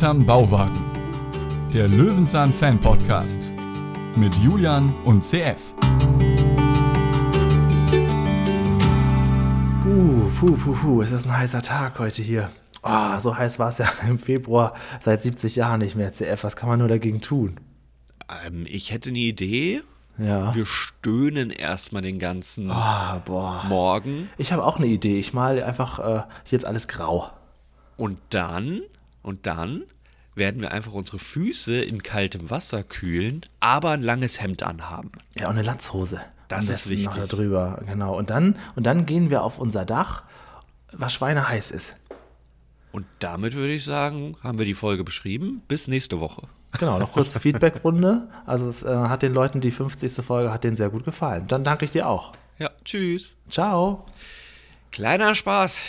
Hinterm Bauwagen. Der Löwenzahn Fan Podcast mit Julian und CF. Puh, puh, puh, puh, es ist ein heißer Tag heute hier. Ah, so heiß war es ja im Februar seit 70 Jahren nicht mehr. CF, was kann man nur dagegen tun? Ähm, ich hätte eine Idee. Ja. Wir stöhnen erstmal den ganzen boah. Morgen Ich habe auch eine Idee. Ich male einfach äh, jetzt alles grau. und dann, und dann werden wir einfach unsere Füße in kaltem Wasser kühlen, aber ein langes Hemd anhaben. Ja, und eine Latzhose. Das ist besten Noch da wichtig. drüber, genau. Und dann, und dann gehen wir auf unser Dach, was schweineheiß ist. Und damit würde ich sagen, haben wir die Folge beschrieben. Bis nächste Woche. Genau, noch kurz Feedbackrunde. Also es äh, hat den Leuten die 50. Folge hat denen sehr gut gefallen. Dann danke ich dir auch. Ja, tschüss. Ciao. Kleiner Spaß.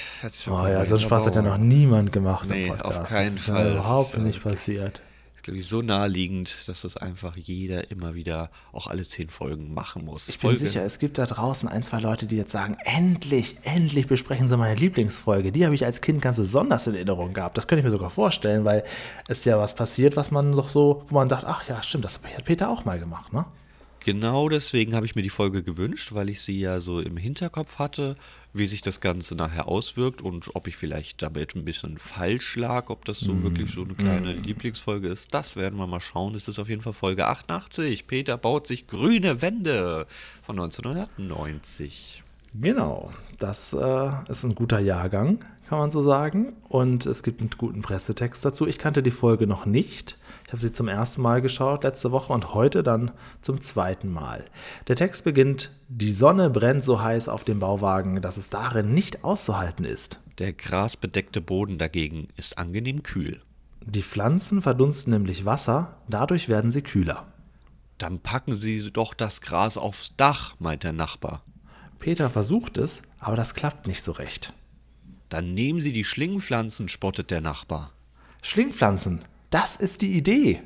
Oh ja, so einen Spaß hat ja noch niemand gemacht. Nee, auf keinen das ist Fall. Das überhaupt ist nicht passiert. ist, glaube ich, so naheliegend, dass das einfach jeder immer wieder auch alle zehn Folgen machen muss. Ich bin sicher, es gibt da draußen ein, zwei Leute, die jetzt sagen, endlich, endlich besprechen sie meine Lieblingsfolge. Die habe ich als Kind ganz besonders in Erinnerung gehabt. Das könnte ich mir sogar vorstellen, weil es ja was passiert, was man doch so, wo man sagt, ach ja, stimmt, das hat Peter auch mal gemacht, ne? Genau deswegen habe ich mir die Folge gewünscht, weil ich sie ja so im Hinterkopf hatte, wie sich das Ganze nachher auswirkt und ob ich vielleicht damit ein bisschen falsch lag, ob das so wirklich so eine kleine Lieblingsfolge ist. Das werden wir mal schauen. Es ist auf jeden Fall Folge 88. Peter baut sich grüne Wände von 1990. Genau, das äh, ist ein guter Jahrgang, kann man so sagen. Und es gibt einen guten Pressetext dazu. Ich kannte die Folge noch nicht. Ich habe sie zum ersten Mal geschaut letzte Woche und heute dann zum zweiten Mal. Der Text beginnt, die Sonne brennt so heiß auf dem Bauwagen, dass es darin nicht auszuhalten ist. Der grasbedeckte Boden dagegen ist angenehm kühl. Die Pflanzen verdunsten nämlich Wasser, dadurch werden sie kühler. Dann packen Sie doch das Gras aufs Dach, meint der Nachbar. Peter versucht es, aber das klappt nicht so recht. Dann nehmen Sie die Schlingpflanzen, spottet der Nachbar. Schlingpflanzen, das ist die Idee.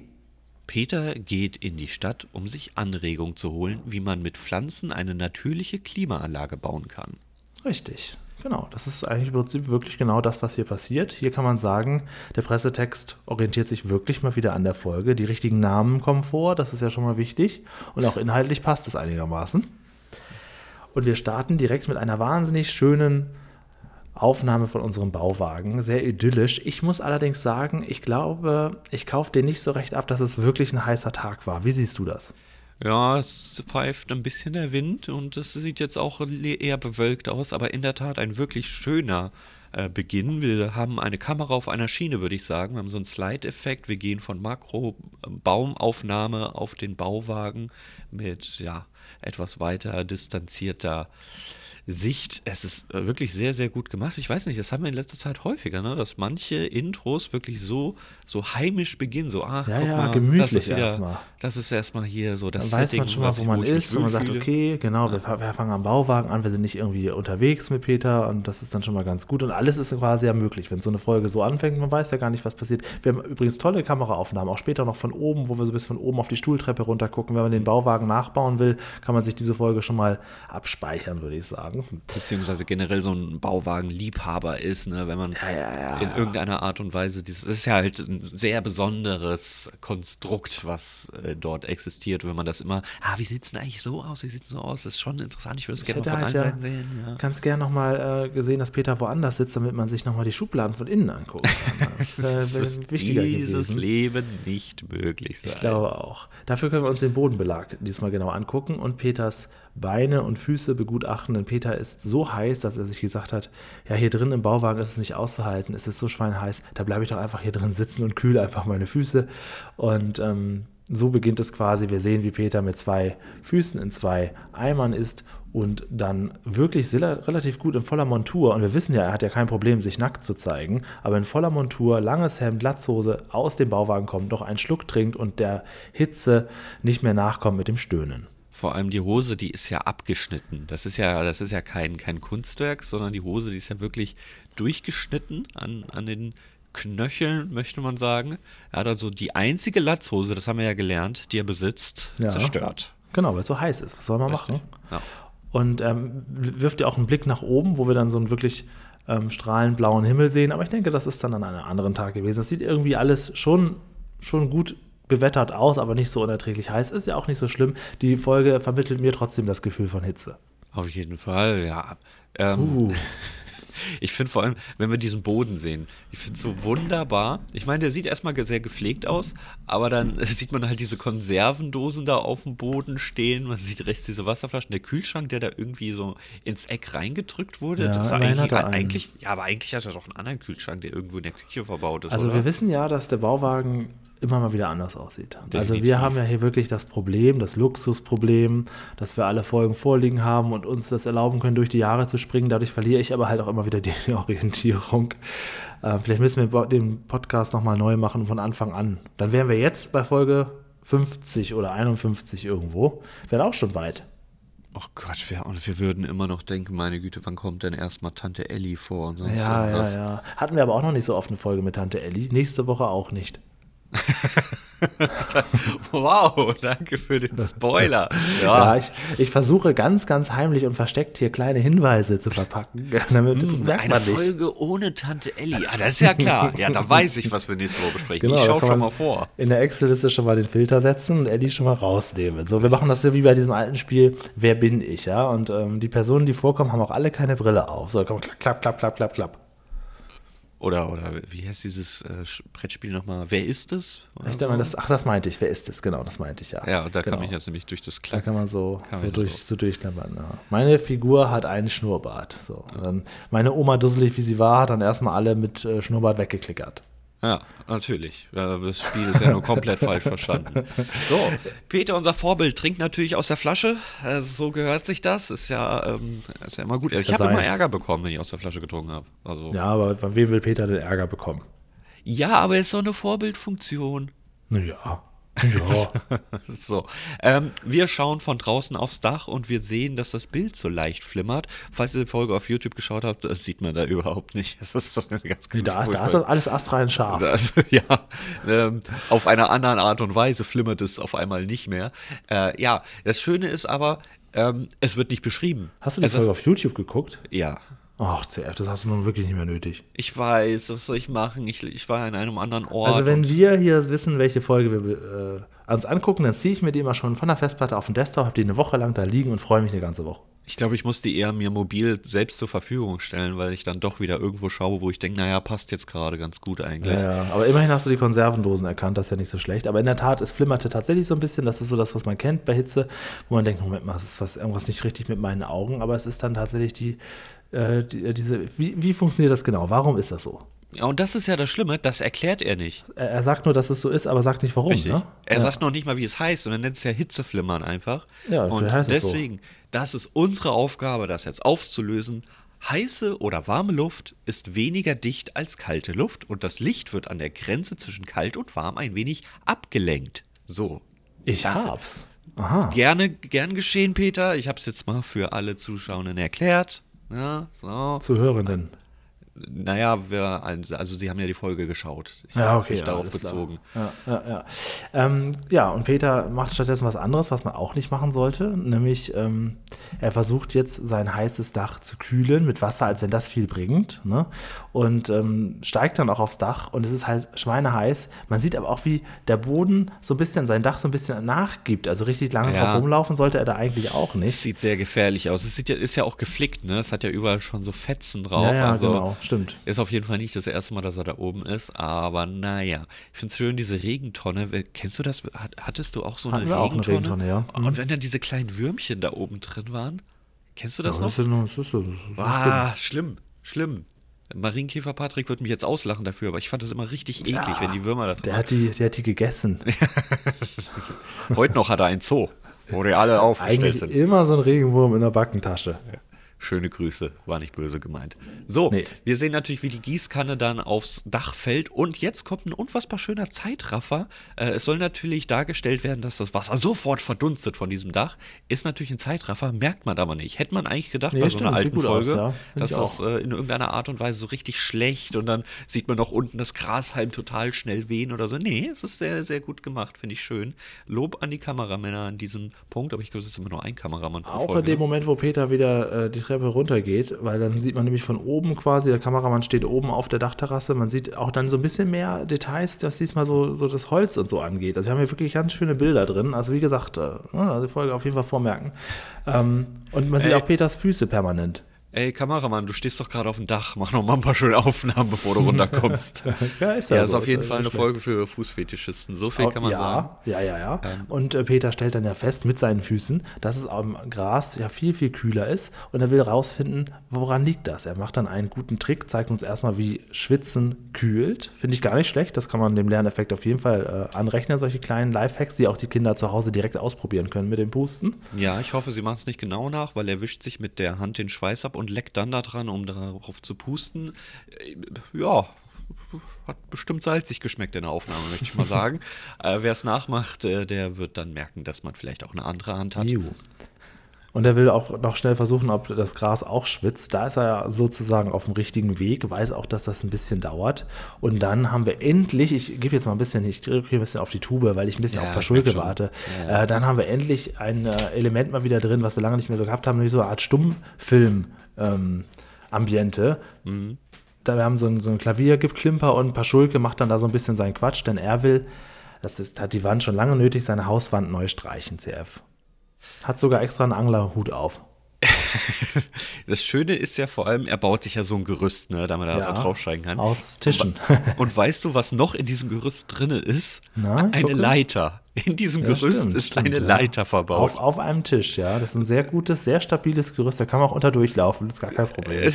Peter geht in die Stadt, um sich Anregung zu holen, wie man mit Pflanzen eine natürliche Klimaanlage bauen kann. Richtig, genau. Das ist eigentlich im Prinzip wirklich genau das, was hier passiert. Hier kann man sagen, der Pressetext orientiert sich wirklich mal wieder an der Folge. Die richtigen Namen kommen vor, das ist ja schon mal wichtig. Und auch inhaltlich passt es einigermaßen. Und wir starten direkt mit einer wahnsinnig schönen Aufnahme von unserem Bauwagen. Sehr idyllisch. Ich muss allerdings sagen, ich glaube, ich kaufe den nicht so recht ab, dass es wirklich ein heißer Tag war. Wie siehst du das? Ja, es pfeift ein bisschen der Wind und es sieht jetzt auch eher bewölkt aus, aber in der Tat ein wirklich schöner äh, Beginn. Wir haben eine Kamera auf einer Schiene, würde ich sagen. Wir haben so einen Slide-Effekt. Wir gehen von Makro-Baumaufnahme auf den Bauwagen mit ja, etwas weiter distanzierter Sicht. Es ist äh, wirklich sehr, sehr gut gemacht. Ich weiß nicht, das haben wir in letzter Zeit häufiger, ne? dass manche Intros wirklich so, so heimisch beginnen. So, ach, Ja, guck ja, mal, das gemütlich ist wieder, erstmal. das ist erstmal hier so das Dann weiß man schon mal, wo man ich mich ist und man sagt, okay, genau, wir, wir fangen am Bauwagen an, wir sind nicht irgendwie unterwegs mit Peter und das ist dann schon mal ganz gut und alles ist quasi ja möglich, wenn so eine Folge so anfängt, man weiß ja gar nicht, was passiert. Wir haben übrigens tolle Kameraaufnahmen, auch später noch von oben, wo wir so bis von oben auf die Stuhltreppe runter gucken. Wenn man den Bauwagen nachbauen will, kann man sich diese Folge schon mal abspeichern, würde ich sagen. Beziehungsweise generell so ein Bauwagen-Liebhaber ist, ne, wenn man in irgendeiner Art und Weise, dieses das ist ja halt ein sehr besonderes Konstrukt, was äh, dort existiert. Wenn man das immer, ah, wie sieht's denn eigentlich so aus? Wie sieht's so aus? Das ist schon interessant. Ich würde es gerne mal von halt allen ja Seiten sehen. Ja. ganz gern nochmal äh, gesehen, dass Peter woanders sitzt, damit man sich nochmal die Schubladen von innen angucken kann. Das wird wichtiger dieses gewesen. Leben nicht möglich sein. Ich glaube auch. Dafür können wir uns den Bodenbelag diesmal genau angucken und Peters Beine und Füße begutachten. Denn Peter ist so heiß, dass er sich gesagt hat, ja, hier drin im Bauwagen ist es nicht auszuhalten, es ist so schweinheiß, da bleibe ich doch einfach hier drin sitzen und kühle einfach meine Füße. Und ähm, so beginnt es quasi. Wir sehen, wie Peter mit zwei Füßen in zwei Eimern ist und dann wirklich relativ gut in voller Montur. Und wir wissen ja, er hat ja kein Problem, sich nackt zu zeigen, aber in voller Montur, langes Hemd, Latzhose aus dem Bauwagen kommt, noch einen Schluck trinkt und der Hitze nicht mehr nachkommt mit dem Stöhnen. Vor allem die Hose, die ist ja abgeschnitten. Das ist ja, das ist ja kein, kein Kunstwerk, sondern die Hose, die ist ja wirklich durchgeschnitten an, an den Knöcheln, möchte man sagen. Er hat also die einzige Latzhose, das haben wir ja gelernt, die er besitzt, Ja. zerstört. Genau, weil es so heiß ist. Was soll man Richtig. machen? Ja. Und ähm, wirft ja auch einen Blick nach oben, wo wir dann so einen wirklich ähm, strahlend blauen Himmel sehen. Aber ich denke, das ist dann an einem anderen Tag gewesen. Das sieht irgendwie alles schon, schon gut bewettert aus, aber nicht so unerträglich heiß. Ist ja auch nicht so schlimm. Die Folge vermittelt mir trotzdem das Gefühl von Hitze. Auf jeden Fall, ja. Ähm, Uh. Ich finde vor allem, wenn wir diesen Boden sehen, ich finde es so wunderbar. Ich meine, der sieht erstmal sehr gepflegt aus, aber dann sieht man halt diese Konservendosen da auf dem Boden stehen. Man sieht rechts diese Wasserflaschen, der Kühlschrank, der da irgendwie so ins Eck reingedrückt wurde. Ja, das ist immerhin eigentlich, hat er eigentlich, ja, aber eigentlich hat er doch einen anderen Kühlschrank, der irgendwo in der Küche verbaut ist. Also oder? wir wissen ja, dass der Bauwagen immer mal wieder anders aussieht. Also Definitiv. wir haben ja hier wirklich das Problem, das Luxusproblem, dass wir alle Folgen vorliegen haben und uns das erlauben können, durch die Jahre zu springen. Dadurch verliere ich aber halt auch immer wieder die Orientierung. Äh, vielleicht müssen wir den Podcast nochmal neu machen von Anfang an. Dann wären wir jetzt bei Folge 50 oder 51 irgendwo. Wäre auch schon weit. Oh Gott, wir, und wir würden immer noch denken, meine Güte, wann kommt denn erstmal Tante Ellie vor und sonst Ja, ja, irgendwas. ja. Hatten wir aber auch noch nicht so oft eine Folge mit Tante Elli. Nächste Woche auch nicht. Wow, danke für den Spoiler. Ja, Ja, ich, ich versuche ganz, ganz heimlich und versteckt hier kleine Hinweise zu verpacken, damit merkt Eine. Folge ohne Tante Ellie. Ah, das ist ja klar. Ja, da weiß ich, was wir nächste Woche besprechen. Genau, ich da schau kann schon mal vor. In der Excel-Liste schon mal den Filter setzen und Eddie schon mal rausnehmen. So, wir machen das so wie bei diesem alten Spiel, wer bin ich, ja? Und ähm, die Personen, die vorkommen, haben auch alle keine Brille auf. So, komm, klapp, klapp, klapp, klapp, klapp. Oder, oder wie heißt dieses äh, Brettspiel nochmal? Wer ist es? Ich so? mal, das, ach, das meinte ich. Wer ist es? Genau, das meinte ich, ja. ja, und da genau. kann ich jetzt nämlich durch das Da Klack. kann man so, Kann so, man durch, so. durchklappern. Ja. Meine Figur hat einen Schnurrbart. So. Dann meine Oma, dusselig wie sie war, hat dann erstmal alle mit äh, Schnurrbart weggeklickert. Ja, natürlich. Ja, Das Spiel ist ja nur komplett falsch verstanden. So, Peter, unser Vorbild, trinkt natürlich aus der Flasche. Also, so gehört sich das. Ist ja, ähm, ist ja immer gut. Ich habe immer. Ärger bekommen, wenn ich aus der Flasche getrunken habe. Also, Ja, aber von wem will Peter den Ärger bekommen? ja, aber ist doch eine Vorbildfunktion. Naja. Ja. So, ähm, wir schauen von draußen aufs Dach und wir sehen, dass das Bild so leicht flimmert. Falls ihr die Folge auf YouTube geschaut habt, das sieht man da überhaupt nicht. Das ist eine ganz, ganz da, da furchtbar- ist das alles astrein scharf. Das, ja, ähm, auf einer anderen Art und Weise flimmert es auf einmal nicht mehr. Äh, ja, das Schöne ist aber, ähm, es wird nicht beschrieben. Hast du die also, Folge auf YouTube geguckt? Ja. Ach, CF, das hast du nun wirklich nicht mehr nötig. Ich weiß, was soll ich machen? Ich, ich war in einem anderen Ort. Also wenn wir hier wissen, welche Folge wir äh, uns angucken, dann ziehe ich mir die immer schon von der Festplatte auf den Desktop, habe die eine Woche lang da liegen und freue mich eine ganze Woche. Ich glaube, ich muss die eher mir mobil selbst zur Verfügung stellen, weil ich dann doch wieder irgendwo schaue, wo ich denke, naja, passt jetzt gerade ganz gut eigentlich. Ja, ja, aber immerhin hast du die Konservendosen erkannt, das ist ja nicht so schlecht. Aber in der Tat, es flimmerte tatsächlich so ein bisschen. Das ist so das, was man kennt bei Hitze, wo man denkt, Moment mal, es ist was, irgendwas nicht richtig mit meinen Augen. Aber es ist dann tatsächlich die, äh, die diese, wie, wie funktioniert das genau? Warum ist das so? Ja, und das ist ja das Schlimme, das erklärt er nicht. Er, er sagt nur, dass es so ist, aber sagt nicht warum. Richtig. Ne? Er ja. sagt noch nicht mal, wie es heißt, und er nennt es ja Hitzeflimmern einfach. Ja, und heißt es so. deswegen, das ist unsere Aufgabe, das jetzt aufzulösen. Heiße oder warme Luft ist weniger dicht als kalte Luft und das Licht wird an der Grenze zwischen kalt und warm ein wenig abgelenkt. So. Ich hab's. Aha. Gerne, gern geschehen, Peter. Ich habe es jetzt mal für alle Zuschauenden erklärt. Ja, so. Zuhörenden. Naja, wir, also sie haben ja die Folge geschaut. Ich Ja, okay. mich ja, darauf bezogen. Ja, ja, ja. Ähm, ja, und Peter macht stattdessen was anderes, was man auch nicht machen sollte. Nämlich, ähm, er versucht jetzt sein heißes Dach zu kühlen mit Wasser, als wenn das viel bringt. Ne? Und ähm, steigt dann auch aufs Dach und es ist halt schweineheiß. Man sieht aber auch, wie der Boden so ein bisschen, sein Dach so ein bisschen nachgibt. Also richtig lange Ja. drauf rumlaufen sollte er da eigentlich auch Es nicht. sieht sehr gefährlich aus. Es sieht ja, ist ja auch geflickt, ne? Es hat ja überall schon so Fetzen drauf. Ja, ja, also genau, stimmt. Ist auf jeden Fall nicht das erste Mal, dass er da oben ist, aber naja. Ich finde es schön, diese Regentonne. Kennst du das? Hat, hattest du auch so eine Hatten wir auch eine Regentonne? Regentonne, ja. Mhm. Und wenn dann diese kleinen Würmchen da oben drin waren? Kennst du das Ja, noch? ist, das ist, das ist Ah, schlimm, schlimm. Marienkäfer Patrick wird mich jetzt auslachen dafür, aber ich fand das immer richtig eklig, wenn die Würmer da drin der, waren. hat die, der hat die gegessen. Heute noch hat er ein Zoo, wo die alle aufgestellt Eigentlich sind. immer so ein Regenwurm in der Backentasche. Schöne Grüße, war nicht böse gemeint. So, Nee. wir sehen natürlich, wie die Gießkanne dann aufs Dach fällt und jetzt kommt ein unfassbar schöner Zeitraffer. Äh, es soll natürlich dargestellt werden, dass das Wasser sofort verdunstet von diesem Dach. Ist natürlich ein Zeitraffer, merkt man aber nicht. Hätte man eigentlich gedacht Nee, bei so einer stimmt, alten gut aus, Folge, ja. Dass das äh, in irgendeiner Art und Weise so richtig schlecht und dann sieht man noch unten das Grashalm total schnell wehen oder so. Nee, es ist sehr, sehr gut gemacht, finde ich schön. Lob an die Kameramänner an diesem Punkt, aber ich glaube, es ist immer nur ein Kameramann pro Auch Folge, in dem ne? Moment, wo Peter wieder äh, die Treppe runtergeht, weil dann sieht man nämlich von oben quasi, der Kameramann steht oben auf der Dachterrasse, man sieht auch dann so ein bisschen mehr Details, was diesmal so, so das Holz und so angeht. Also wir haben hier wirklich ganz schöne Bilder drin. Also wie gesagt, äh, ne, also die Folge auf jeden Fall vormerken. Ähm, und man sieht Ey. auch Peters Füße permanent. Ey, Kameramann, du stehst doch gerade auf dem Dach. Mach noch mal ein paar schöne Aufnahmen, bevor du runterkommst. Ja, ist ja, ja ist so, auf jeden ist Fall eine schlecht. Folge für Fußfetischisten. So viel kann man ja, sagen. Ähm. Ja, ja, ja. Und äh, Peter stellt dann ja fest mit seinen Füßen, dass es am Gras ja viel, viel kühler ist. Und er will rausfinden, woran liegt das. Er macht dann einen guten Trick, zeigt uns erstmal, wie Schwitzen kühlt. Finde ich gar nicht schlecht. Das kann man dem Lerneffekt auf jeden Fall äh, anrechnen, solche kleinen Lifehacks, die auch die Kinder zu Hause direkt ausprobieren können mit dem Pusten. Ja, ich hoffe, sie machen es nicht genau nach, weil er wischt sich mit der Hand den Schweiß ab und leckt dann da dran, um darauf zu pusten. Äh, Ja, hat bestimmt salzig geschmeckt in der Aufnahme, möchte ich mal sagen. äh, Wer es nachmacht, äh, der wird dann merken, dass man vielleicht auch eine andere Hand hat. Iu. Und er will auch noch schnell versuchen, ob das Gras auch schwitzt. Da ist er ja sozusagen auf dem richtigen Weg, weiß auch, dass das ein bisschen dauert. Und dann haben wir endlich, ich gebe jetzt mal ein bisschen, ich drücke ein bisschen auf die Tube, weil ich ein bisschen Ja, auf Paschulke warte. Äh, dann haben wir endlich ein äh, Element mal wieder drin, was wir lange nicht mehr so gehabt haben, nämlich so eine Art Stummfilm-Ambiente. Mhm. Da wir haben so ein, so ein Klaviergeklimper und Paschulke macht dann da so ein bisschen seinen Quatsch, denn er will, das ist, hat die Wand schon lange nötig, seine Hauswand neu streichen, CF. Hat sogar extra einen Anglerhut auf. Das Schöne ist ja vor allem, er baut sich ja so ein Gerüst, ne, damit er Ja, da draufsteigen kann. aus Tischen. Und weißt du, was noch in diesem Gerüst drinne ist? Na, eine gucke. Leiter. In diesem Ja, Gerüst stimmt, ist stimmt, eine ja. Leiter verbaut. Auf, auf einem Tisch, ja. Das ist ein sehr gutes, sehr stabiles Gerüst. Da kann man auch unter durchlaufen. Das ist gar kein Problem.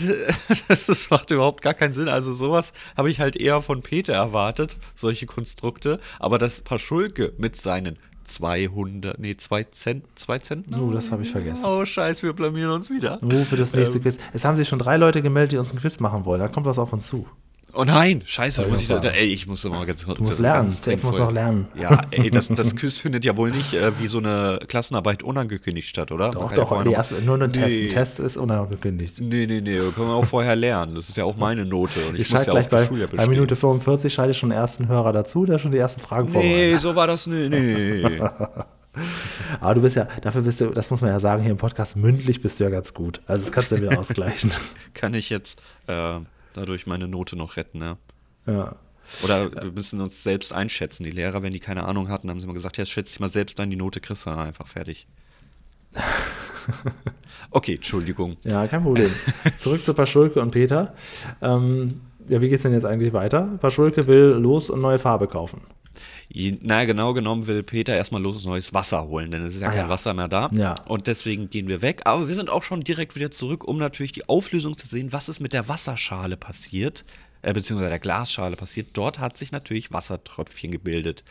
Das macht überhaupt gar keinen Sinn. Also sowas habe ich halt eher von Peter erwartet, solche Konstrukte. Aber das Paschulke mit seinen 200, nee, 2 Cent, 2 Cent? Oh, das habe ich vergessen. Oh, scheiße, wir blamieren uns wieder. Oh, für das nächste Ähm. Quiz. Es haben sich schon drei Leute gemeldet, die uns ein Quiz machen wollen. Da kommt was auf uns zu. Oh nein, scheiße, muss ich ich da, ey, ich muss mal ganz Du musst lernen. Dave muss noch lernen. Ja, ey, das, das Quiz findet ja wohl nicht äh, wie so eine Klassenarbeit unangekündigt statt, oder? Doch, ja doch. noch- erste, nur ein Test. Nee. Ein Test ist unangekündigt. Nee, nee, nee, können wir auch vorher lernen. Das ist ja auch meine Note. Und ich, Ich muss ja auch bei, Schuljahr bei bestehen. Minute 45 schalte ich schon den ersten Hörer dazu, der schon die ersten Fragen Nee, vorbereitet. so war das nicht. Nee. Aber du bist ja, dafür bist du, das muss man ja sagen, hier im Podcast, mündlich bist du ja ganz gut. Also das kannst du ja wieder ausgleichen. Kann ich jetzt äh, dadurch meine Note noch retten, ne? Ja. Oder wir müssen uns selbst einschätzen. Die Lehrer, wenn die keine Ahnung hatten, haben sie immer gesagt, ja, schätze dich mal selbst ein, die Note kriegst du dann einfach fertig. Okay, Entschuldigung. Ja, kein Problem. Zurück zu Paschulke und Peter. Ähm, ja, wie geht's denn jetzt eigentlich weiter? Paschulke will los und neue Farbe kaufen. Na, genau genommen will Peter erstmal los neues Wasser holen, denn es ist ja Ah, kein ja. Wasser mehr da. Ja. Und deswegen gehen wir weg. Aber wir sind auch schon direkt wieder zurück, um natürlich die Auflösung zu sehen, was ist mit der Wasserschale passiert, äh, beziehungsweise der Glasschale passiert. Dort hat sich natürlich Wassertröpfchen gebildet.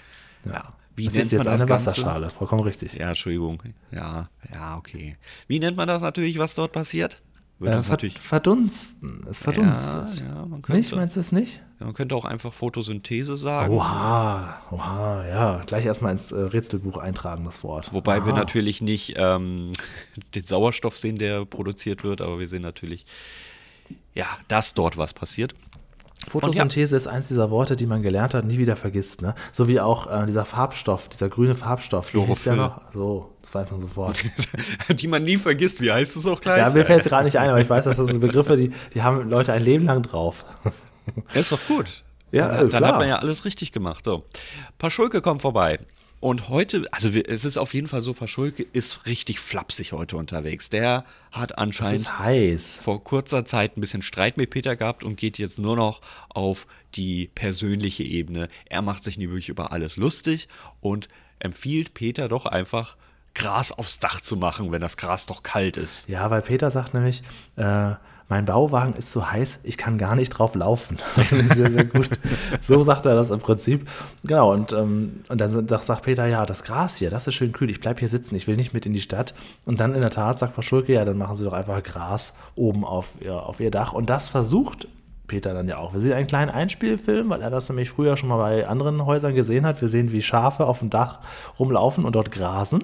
Ja. Wie Das nennt ist jetzt man das eine Ganze? Wasserschale, vollkommen richtig. Ja, Entschuldigung. Ja, ja, okay. Wie nennt man das natürlich, was dort passiert? Wird Äh, natürlich. verdunsten. Es Ja, verdunstet. ja, man nicht? könnte, Meinst du es nicht? man könnte auch einfach Photosynthese sagen. Oha, oha, ja. Gleich erstmal ins äh, Rätselbuch eintragen, das Wort. Wobei wir Aha. natürlich nicht ähm, den Sauerstoff sehen, der produziert wird, aber wir sehen natürlich, ja, dass dort was passiert. Photosynthese ist eins dieser Worte, die man gelernt hat, nie wieder vergisst. Ne? So wie auch äh, dieser Farbstoff, dieser grüne Farbstoff. Chlorophyll. noch? So, das weiß man sofort. Die man nie vergisst. Wie heißt es auch gleich? ja, mir fällt es gerade nicht ein, aber ich weiß, dass das so Begriffe, die, die haben Leute ein Leben lang drauf. Ist doch gut. Ja, dann, äh, dann hat man ja alles richtig gemacht. So. Paschulke kommt vorbei. Und heute, also es ist auf jeden Fall so, Paschulke ist richtig flapsig heute unterwegs. Der hat anscheinend vor kurzer Zeit ein bisschen Streit mit Peter gehabt und geht jetzt nur noch auf die persönliche Ebene. Er macht sich nämlich über alles lustig und empfiehlt Peter doch einfach Gras aufs Dach zu machen, wenn das Gras doch kalt ist. Ja, weil Peter sagt nämlich, äh, mein Bauwagen ist so heiß, ich kann gar nicht drauf laufen. Sehr, sehr gut. So sagt er das im Prinzip. Genau, und, ähm, und dann sagt- Peter, ja, das Gras hier, das ist schön kühl, ich bleibe hier sitzen, ich will nicht mit in die Stadt. Und dann in der Tat sagt Paschulke, ja, dann machen sie doch einfach Gras oben auf ihr, auf ihr Dach. Und das versucht Peter dann ja auch. Wir sehen einen kleinen Einspielfilm, weil er das nämlich früher schon mal bei anderen Häusern gesehen hat. Wir sehen, wie Schafe auf dem Dach rumlaufen und dort grasen.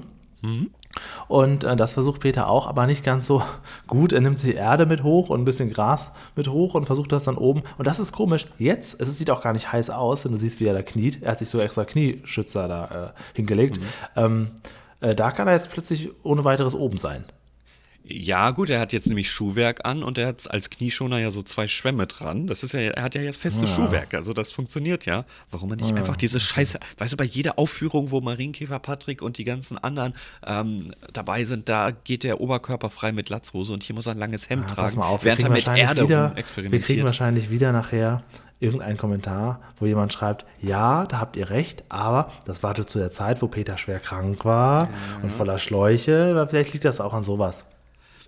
Und äh, das versucht Peter auch, aber nicht ganz so gut. Er nimmt sich Erde mit hoch und ein bisschen Gras mit hoch und versucht das dann oben. Und das ist komisch. Jetzt, es sieht auch gar nicht heiß aus, wenn du siehst, wie er da kniet. Er hat sich so extra Knieschützer da äh, hingelegt. Ähm, äh, da kann er jetzt plötzlich ohne weiteres oben sein. Ja, gut, er hat jetzt nämlich Schuhwerk an und er hat als Knieschoner ja so zwei Schwämme dran. Das ist ja, er hat ja jetzt festes ja. Schuhwerk, also das funktioniert ja. Warum man nicht ja. einfach diese Scheiße, weißt du, bei jeder Aufführung, wo Marienkäfer Patrick und die ganzen anderen ähm, dabei sind, da geht der Oberkörper frei mit Latzhose und hier muss er ein langes Hemd ja, tragen, auf, während er mit Erde wieder, experimentiert. Wir kriegen wahrscheinlich wieder nachher irgendeinen Kommentar, wo jemand schreibt, ja, da habt ihr recht, aber das war zu der Zeit, wo Peter schwer krank war und voller Schläuche, vielleicht liegt das auch an sowas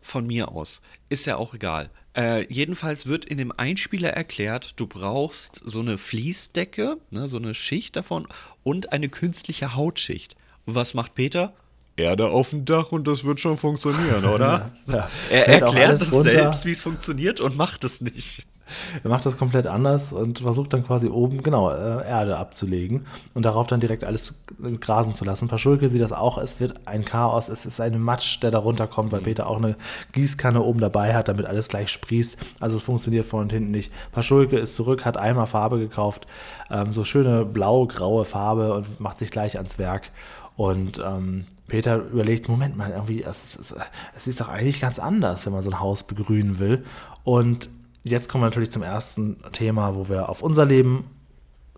von mir aus. Ist ja auch egal. Äh, jedenfalls wird in dem Einspieler erklärt, du brauchst so eine Fließdecke, ne, so eine Schicht davon und eine künstliche Hautschicht. Und was macht Peter? Erde auf dem Dach und das wird schon funktionieren, oder? ja, er erklärt es selbst, wie es funktioniert und macht es nicht. Er macht das komplett anders und versucht dann quasi oben, genau, äh, Erde abzulegen und darauf dann direkt alles grasen zu lassen. Paschulke sieht das auch, es wird ein Chaos, es ist ein Matsch, der da runterkommt, weil Peter auch eine Gießkanne oben dabei hat, damit alles gleich sprießt. Also es funktioniert vorne und hinten nicht. Paschulke ist zurück, hat einmal Farbe gekauft, ähm, so schöne blau-graue Farbe und macht sich gleich ans Werk. Und ähm, Peter überlegt, Moment mal, irgendwie, es ist, es ist doch eigentlich ganz anders, wenn man so ein Haus begrünen will. Und Jetzt kommen wir natürlich zum ersten Thema, wo wir auf unser Leben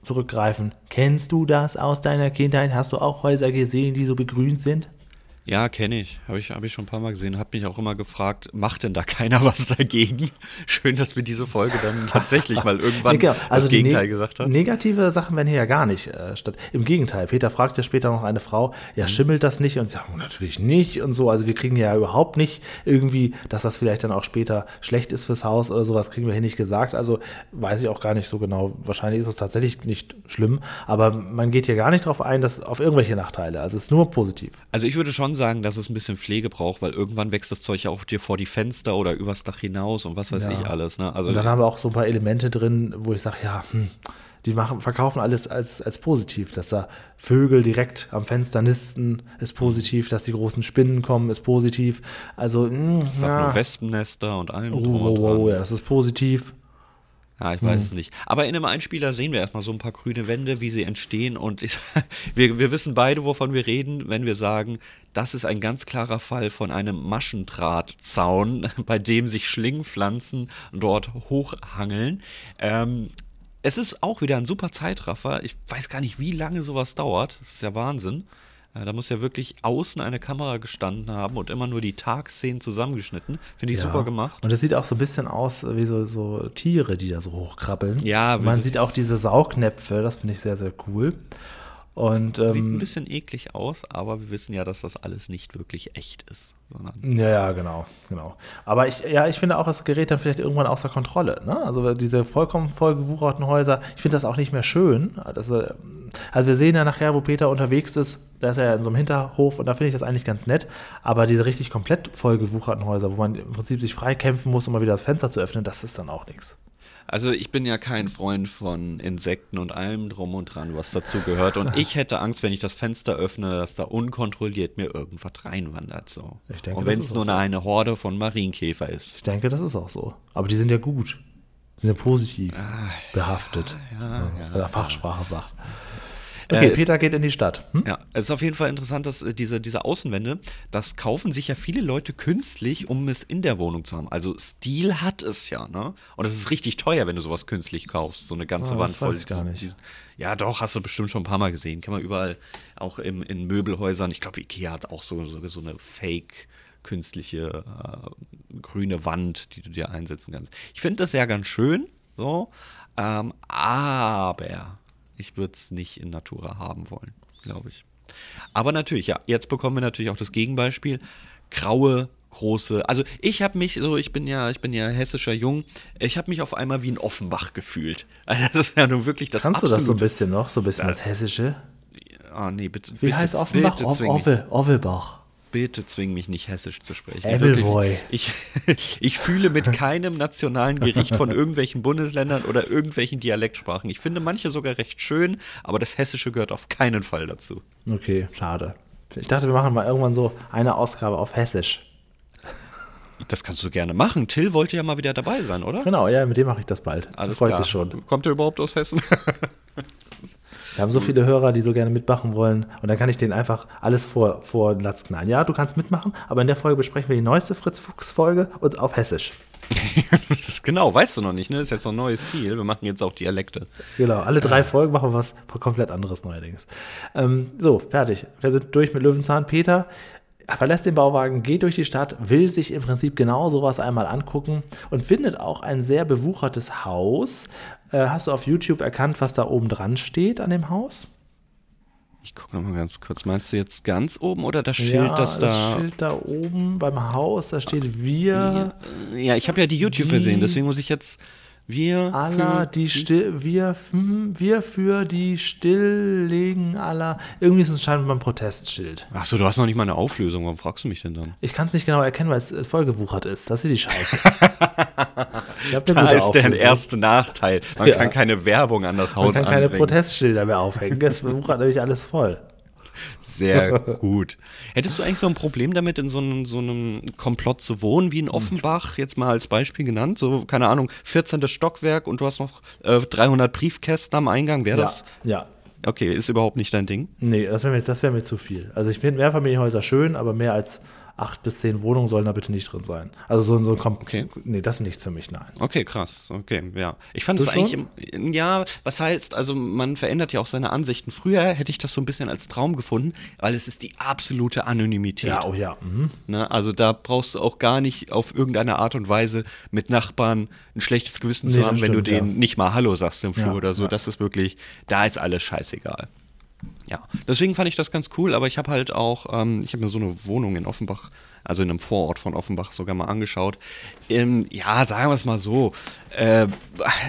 zurückgreifen. Kennst du das aus deiner Kindheit? Hast du auch Häuser gesehen, die so begrünt sind? Ja, kenne ich. Habe ich, hab ich schon ein paar Mal gesehen. Habe mich auch immer gefragt, macht denn da keiner was dagegen? Schön, dass wir diese Folge dann tatsächlich mal irgendwann genau. also das Gegenteil gesagt haben. Negative Sachen werden hier ja gar nicht äh, statt. Im Gegenteil, Peter fragt ja später noch eine Frau, ja, mhm. schimmelt das nicht? Und sie sagen, natürlich nicht und so. Also wir kriegen ja überhaupt nicht irgendwie, dass das vielleicht dann auch später schlecht ist fürs Haus oder sowas, kriegen wir hier nicht gesagt. Also weiß ich auch gar nicht so genau. Wahrscheinlich ist es tatsächlich nicht schlimm, aber man geht hier gar nicht darauf ein, dass auf irgendwelche Nachteile. Also es ist nur positiv. Also ich würde schon sagen, dass es ein bisschen Pflege braucht, weil irgendwann wächst das Zeug ja auch dir vor die Fenster oder übers Dach hinaus und was weiß ja. ich alles. Ne? Also und dann haben wir auch so ein paar Elemente drin, wo ich sage, ja, hm, die machen, verkaufen alles als, als positiv, dass da Vögel direkt am Fenster nisten, ist positiv, dass die großen Spinnen kommen, ist positiv. Also, mh, hm, ja. Wespennester und allem. Oh, oh, oh, ja, das ist positiv. Ja, ich weiß hm. es nicht. Aber in einem Einspieler sehen wir erstmal so ein paar grüne Wände, wie sie entstehen. Und ich, wir, wir wissen beide, wovon wir reden, wenn wir sagen, das ist ein ganz klarer Fall von einem Maschendrahtzaun, bei dem sich Schlingpflanzen dort hochhangeln. Ähm, es ist auch wieder ein super Zeitraffer. Ich weiß gar nicht, wie lange sowas dauert. Das ist ja Wahnsinn. Da muss ja wirklich außen eine Kamera gestanden haben und immer nur die Tagszenen zusammengeschnitten. Finde ich ja. super gemacht. Und es sieht auch so ein bisschen aus wie so, so Tiere, die da so hochkrabbeln. Ja, man sieht auch diese Saugnäpfe, das finde ich sehr, sehr cool. Und, ähm, Sieht ein bisschen eklig aus, aber wir wissen ja, dass das alles nicht wirklich echt ist. ja, ja, genau, genau. Aber ich, ja, ich finde auch, das Gerät dann vielleicht irgendwann außer Kontrolle. Ne? Also diese vollkommen vollgewucherten Häuser, ich finde das auch nicht mehr schön. Also, also wir sehen ja nachher, wo Peter unterwegs ist, da ist er ja in so einem Hinterhof und da finde ich das eigentlich ganz nett. Aber diese richtig komplett vollgewucherten Häuser, wo man im Prinzip sich frei kämpfen muss, um mal wieder das Fenster zu öffnen, das ist dann auch nichts. Also ich bin ja kein Freund von Insekten und allem drum und dran, was dazu gehört. Und ich hätte Angst, wenn ich das Fenster öffne, dass da unkontrolliert mir irgendwas reinwandert. So. Denke, und wenn es nur so. eine Horde von Marienkäfer ist. Ich denke, das ist auch so. Aber die sind ja gut. Die sind ja positiv ah, behaftet, ja, ja, ja, Fachsprache sagt. Okay, äh, Peter geht in die Stadt. Hm? Ja, es ist auf jeden Fall interessant, dass äh, diese, diese Außenwände, das kaufen sich ja viele Leute künstlich, um es in der Wohnung zu haben. Also Stil hat es ja, ne? Und es ist richtig teuer, wenn du sowas künstlich kaufst, so eine ganze oh, Wand voll. Weiß ich gar nicht. Ja, doch, hast du bestimmt schon ein paar Mal gesehen. Kann man überall, auch im, in Möbelhäusern. Ich glaube, Ikea hat auch so, so, so eine Fake- künstliche äh, grüne Wand, die du dir einsetzen kannst. Ich finde das ja ganz schön, so, ähm, aber ich würde es nicht in Natura haben wollen, glaube ich. Aber natürlich, ja, jetzt bekommen wir natürlich auch das Gegenbeispiel. Graue, große. Also ich habe mich so, ich bin ja, ich bin ja hessischer Jung, ich habe mich auf einmal wie ein Offenbach gefühlt. Also das ist ja nun wirklich das Kannst du das so ein bisschen noch, so ein bisschen das, das Hessische? Ah, nee, bitte. Wie bitte, heißt Offenbach? Bitte Ove, Ovelbach bitte zwing mich nicht hessisch zu sprechen. Wirklich, ich, ich fühle mit keinem nationalen Gericht von irgendwelchen Bundesländern oder irgendwelchen Dialektsprachen. Ich finde manche sogar recht schön, aber das Hessische gehört auf keinen Fall dazu. Okay, schade. Ich dachte, wir machen mal irgendwann so eine Ausgabe auf Hessisch. Das kannst du gerne machen. Till wollte ja mal wieder dabei sein, oder? Genau, ja, mit dem mache ich das bald. Alles Freut klar. sich schon. Kommt er überhaupt aus Hessen? Wir haben so viele Hörer, die so gerne mitmachen wollen. Und dann kann ich denen einfach alles vor, vor den Latz knallen. Ja, du kannst mitmachen, aber in der Folge besprechen wir die neueste Fritz-Fuchs-Folge und auf Hessisch. genau, weißt du noch nicht, ne? Das ist jetzt noch ein neues Stil. Wir machen jetzt auch Dialekte. Genau, alle drei Folgen machen wir was komplett anderes neuerdings. Ähm, so, fertig. Wir sind durch mit Löwenzahn. Peter verlässt den Bauwagen, geht durch die Stadt, will sich im Prinzip genau sowas einmal angucken und findet auch ein sehr bewuchertes Haus. Äh, hast du auf YouTube erkannt, was da oben dran steht an dem Haus? Ich gucke nochmal ganz kurz. Meinst du jetzt ganz oben oder das Schild, ja, das da. Das Schild da oben beim Haus, da steht wir. Ja, ich habe ja die YouTube gesehen, deswegen muss ich jetzt. Wir Allah, die still, wir, wir für die Stilllegen aller. Irgendwie ist es scheinbar ein Protestschild. Achso, du hast noch nicht mal eine Auflösung. Warum fragst du mich denn dann? Ich kann es nicht genau erkennen, weil es vollgewuchert ist. Das ist die Scheiße. da ist der erste Nachteil. Man ja. kann keine Werbung an das Haus Man kann anbringen. keine Protestschilder mehr aufhängen. Es wuchert nämlich alles voll. Sehr gut. Hättest du eigentlich so ein Problem damit, in so einem, so einem Komplott zu wohnen, wie in Offenbach, jetzt mal als Beispiel genannt? So, keine Ahnung, 14. Stockwerk und du hast noch äh, 300 Briefkästen am Eingang. Wäre das? Ja. Okay, ist überhaupt nicht dein Ding? Nee, das wäre mir, wär mir zu viel. Also ich finde Mehrfamilienhäuser schön, aber mehr als acht bis zehn Wohnungen sollen da bitte nicht drin sein. Also so, so ein Kom okay. Nee, das ist nichts für mich, nein. Okay, krass. Okay, ja. Ich fand es eigentlich, im, ja, was heißt, also man verändert ja auch seine Ansichten. Früher hätte ich das so ein bisschen als Traum gefunden, weil es ist die absolute Anonymität. Ja, oh ja. Mhm. Ne, also da brauchst du auch gar nicht auf irgendeine Art und Weise mit Nachbarn ein schlechtes Gewissen nee, zu haben, wenn du denen ja. nicht mal Hallo sagst im Flur ja, oder so. Ja. Das ist wirklich, da ist alles scheißegal. Ja, deswegen fand ich das ganz cool, aber ich habe halt auch, ähm, ich habe mir so eine Wohnung in Offenbach, also in einem Vorort von Offenbach sogar mal angeschaut. Ähm, ja, sagen wir es mal so, äh,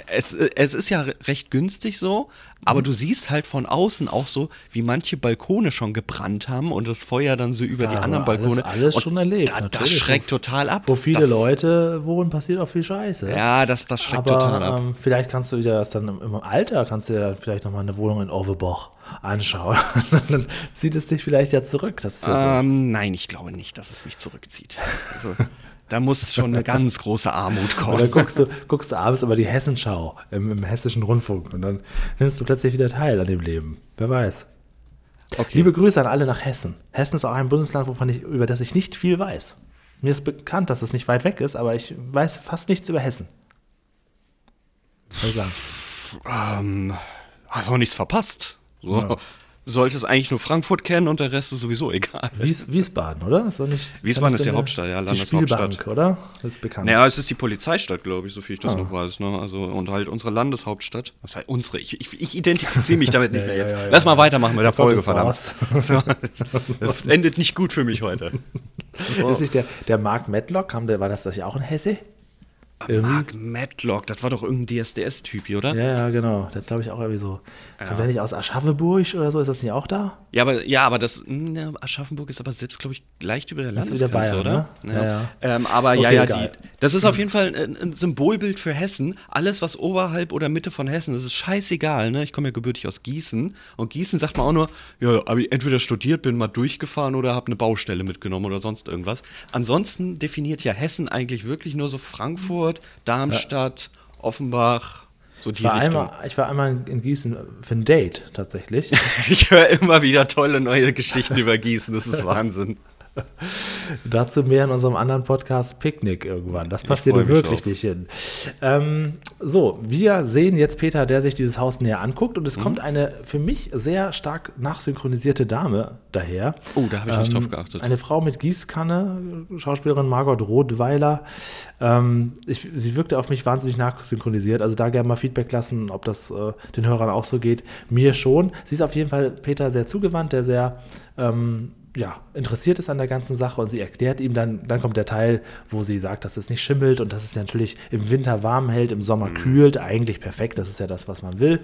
es, es ist ja recht günstig so, aber du siehst halt von außen auch so, wie manche Balkone schon gebrannt haben und das Feuer dann so über ja, die anderen Balkone. Alles, alles schon erlebt. Da, das schreckt total ab. Wo viele das, Leute wohnen, passiert auch viel Scheiße. Ja, das, das schreckt aber, total ab. Ähm, vielleicht kannst du dir das dann im, im Alter, kannst du dir vielleicht nochmal eine Wohnung in Orveboch anschauen. dann zieht es dich vielleicht ja zurück. Ja so. ähm, nein, ich glaube nicht, dass es mich zurückzieht. Also, da muss schon eine ganz große Armut kommen. Dann guckst du, guckst du abends über die Hessenschau im, im, hessischen Rundfunk und dann nimmst du plötzlich wieder teil an dem Leben. Wer weiß. Okay. Liebe Grüße an alle nach Hessen. Hessen ist auch ein Bundesland, wovon ich, über das ich nicht viel weiß. Mir ist bekannt, dass es nicht weit weg ist, aber ich weiß fast nichts über Hessen. Was soll ich sagen? Ähm, hast auch nichts verpasst. So. Ja solltest eigentlich nur Frankfurt kennen und der Rest ist sowieso egal. Wies, Wiesbaden, oder? Ist nicht, Wiesbaden ist die Hauptstadt, ja, Landeshauptstadt. Die oder? Das ist bekannt. Naja, es ist die Polizeistadt, glaube ich, so viel ich das ah. noch weiß. Ne? Also, und halt unsere Landeshauptstadt. Was heißt unsere? Ich, ich, ich identifiziere mich damit nicht mehr jetzt. Ja, ja, Lass mal weitermachen mit der Folge, verdammt. So, das endet nicht gut für mich heute. So. Ist nicht der, der Mark Medlock, war das, das ja auch in Hesse? Mark Matlock, das war doch irgendein DSDS-Typ, oder? Ja, ja, genau. Das glaube ich auch irgendwie so. Ja. Kommt der nicht aus Aschaffenburg oder so? Ist das nicht auch da? Ja, aber, ja, aber das, ne, Aschaffenburg ist aber selbst, glaube ich, leicht über der Landesgrenze, Bayern, oder? Ne? Ja, ja. Ähm, aber okay, ja, ja, die, das ist auf jeden Fall ein, ein, Symbolbild für Hessen. Alles, was oberhalb oder Mitte von Hessen, das ist scheißegal, ne? Ich komme ja gebürtig aus Gießen und Gießen sagt man auch nur, ja, aber ich entweder studiert, bin mal durchgefahren oder habe eine Baustelle mitgenommen oder sonst irgendwas. Ansonsten definiert ja Hessen eigentlich wirklich nur so Frankfurt, Frankfurt, Darmstadt, ja. Offenbach. So die ich, war einmal, ich war einmal in Gießen für ein Date tatsächlich. ich höre immer wieder tolle neue Geschichten über Gießen, das ist Wahnsinn. Dazu mehr in unserem anderen Podcast Picknick irgendwann. Das passiert wirklich nicht hin. Ähm, so, wir sehen jetzt Peter, der sich dieses Haus näher anguckt und es mhm. kommt eine für mich sehr stark nachsynchronisierte Dame daher. Oh, da habe ich ähm, nicht drauf geachtet. Eine Frau mit Gießkanne, Schauspielerin Margot Rothweiler. Ähm, ich, sie wirkte auf mich wahnsinnig nachsynchronisiert. Also da gerne mal Feedback lassen, ob das äh, den Hörern auch so geht. Mir schon. Sie ist auf jeden Fall Peter sehr zugewandt, der sehr ähm, ja, interessiert ist an der ganzen Sache und sie erklärt ihm dann, dann kommt der Teil, wo sie sagt, dass es nicht schimmelt und dass es natürlich im Winter warm hält, im Sommer mhm. kühlt, eigentlich perfekt, das ist ja das, was man will.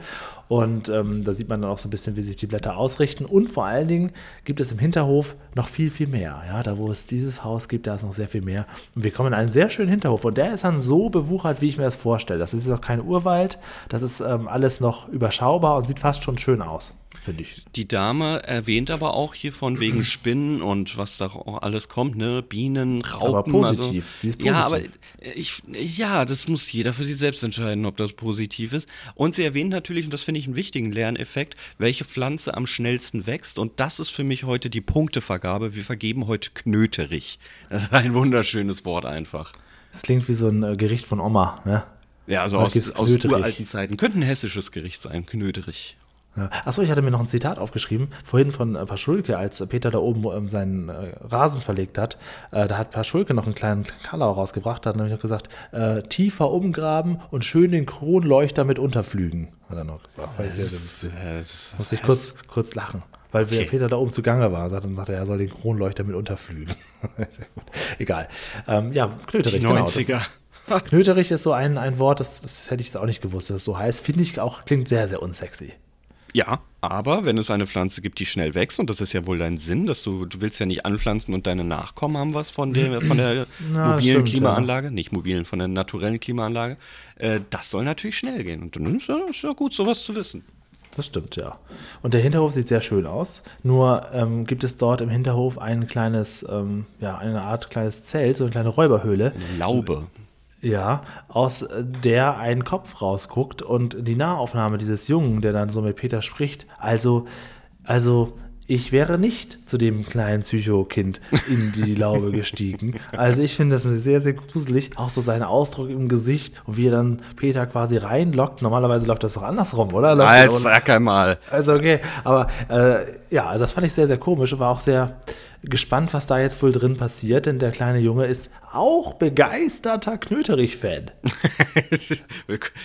Und ähm, da sieht man dann auch so ein bisschen, wie sich die Blätter ausrichten. Und vor allen Dingen gibt es im Hinterhof noch viel, viel mehr. Ja, da wo es dieses Haus gibt, da ist noch sehr viel mehr. Und wir kommen in einen sehr schönen Hinterhof und der ist dann so bewuchert, wie ich mir das vorstelle. Das ist noch kein Urwald, das ist ähm, alles noch überschaubar und sieht fast schon schön aus. Finde ich. Die Dame erwähnt aber auch hier von wegen Spinnen und was da auch alles kommt, ne? Bienen, Raupen. Aber positiv. Also, Sie ist Ja, aber positiv. ich, ja, das muss jeder für sich selbst entscheiden, ob das positiv ist. Und sie erwähnt natürlich, und das finde ich einen wichtigen Lerneffekt, welche Pflanze am schnellsten wächst. Und das ist für mich heute die Punktevergabe. Wir vergeben heute Knöterich. Das ist ein wunderschönes Wort einfach. Das klingt wie so ein äh, Gericht von Oma, ne? Ja, also aus, aus uralten Zeiten. Könnte ein hessisches Gericht sein, Knöterich. Ja. Achso, ich hatte mir noch ein Zitat aufgeschrieben, vorhin von äh, Paschulke, als Peter da oben ähm, seinen äh, Rasen verlegt hat. Äh, da hat Paschulke noch einen kleinen Kalau rausgebracht, da hat nämlich noch gesagt, tiefer umgraben und schön den Kronleuchter mit unterflügen, hat er noch gesagt. Sehr witzig. Äh, das- Musste ich kurz, kurz lachen. Weil Okay. Peter da oben zugange war, sagt, dann sagte er, er soll den Kronleuchter mit unterflügen. Sehr gut. Egal. Ähm, ja, Knöterich. Die genau, das 90er. Ist, Knöterich ist so ein, ein Wort, das, das hätte ich auch nicht gewusst, dass es so heißt. Finde ich auch, klingt sehr, sehr unsexy. Ja, aber wenn es eine Pflanze gibt, die schnell wächst, und das ist ja wohl dein Sinn, dass du, du willst ja nicht anpflanzen und deine Nachkommen haben was von der, von der Na, mobilen stimmt, Klimaanlage, nicht mobilen, von der naturellen Klimaanlage, äh, das soll natürlich schnell gehen. Und dann ist ja, ist ja gut, sowas zu wissen. Das stimmt, ja. Und der Hinterhof sieht sehr schön aus. Nur ähm, gibt es dort im Hinterhof ein kleines, ähm, ja, eine Art kleines Zelt, so eine kleine Räuberhöhle. Laube. Ja, aus äh, der ein Kopf rausguckt und die Nahaufnahme dieses Jungen, der dann so mit Peter spricht. Also, also ich wäre nicht zu dem kleinen Psychokind in die Laube gestiegen. Also ich finde das sehr, sehr gruselig. Auch so sein Ausdruck im Gesicht und wie er dann Peter quasi reinlockt. Normalerweise läuft das doch andersrum, oder? Läuft Als sag einmal. also okay, aber äh, ja, also das fand ich sehr, sehr komisch war auch sehr gespannt, was da jetzt wohl drin passiert, denn der kleine Junge ist auch begeisterter Knöterich-Fan.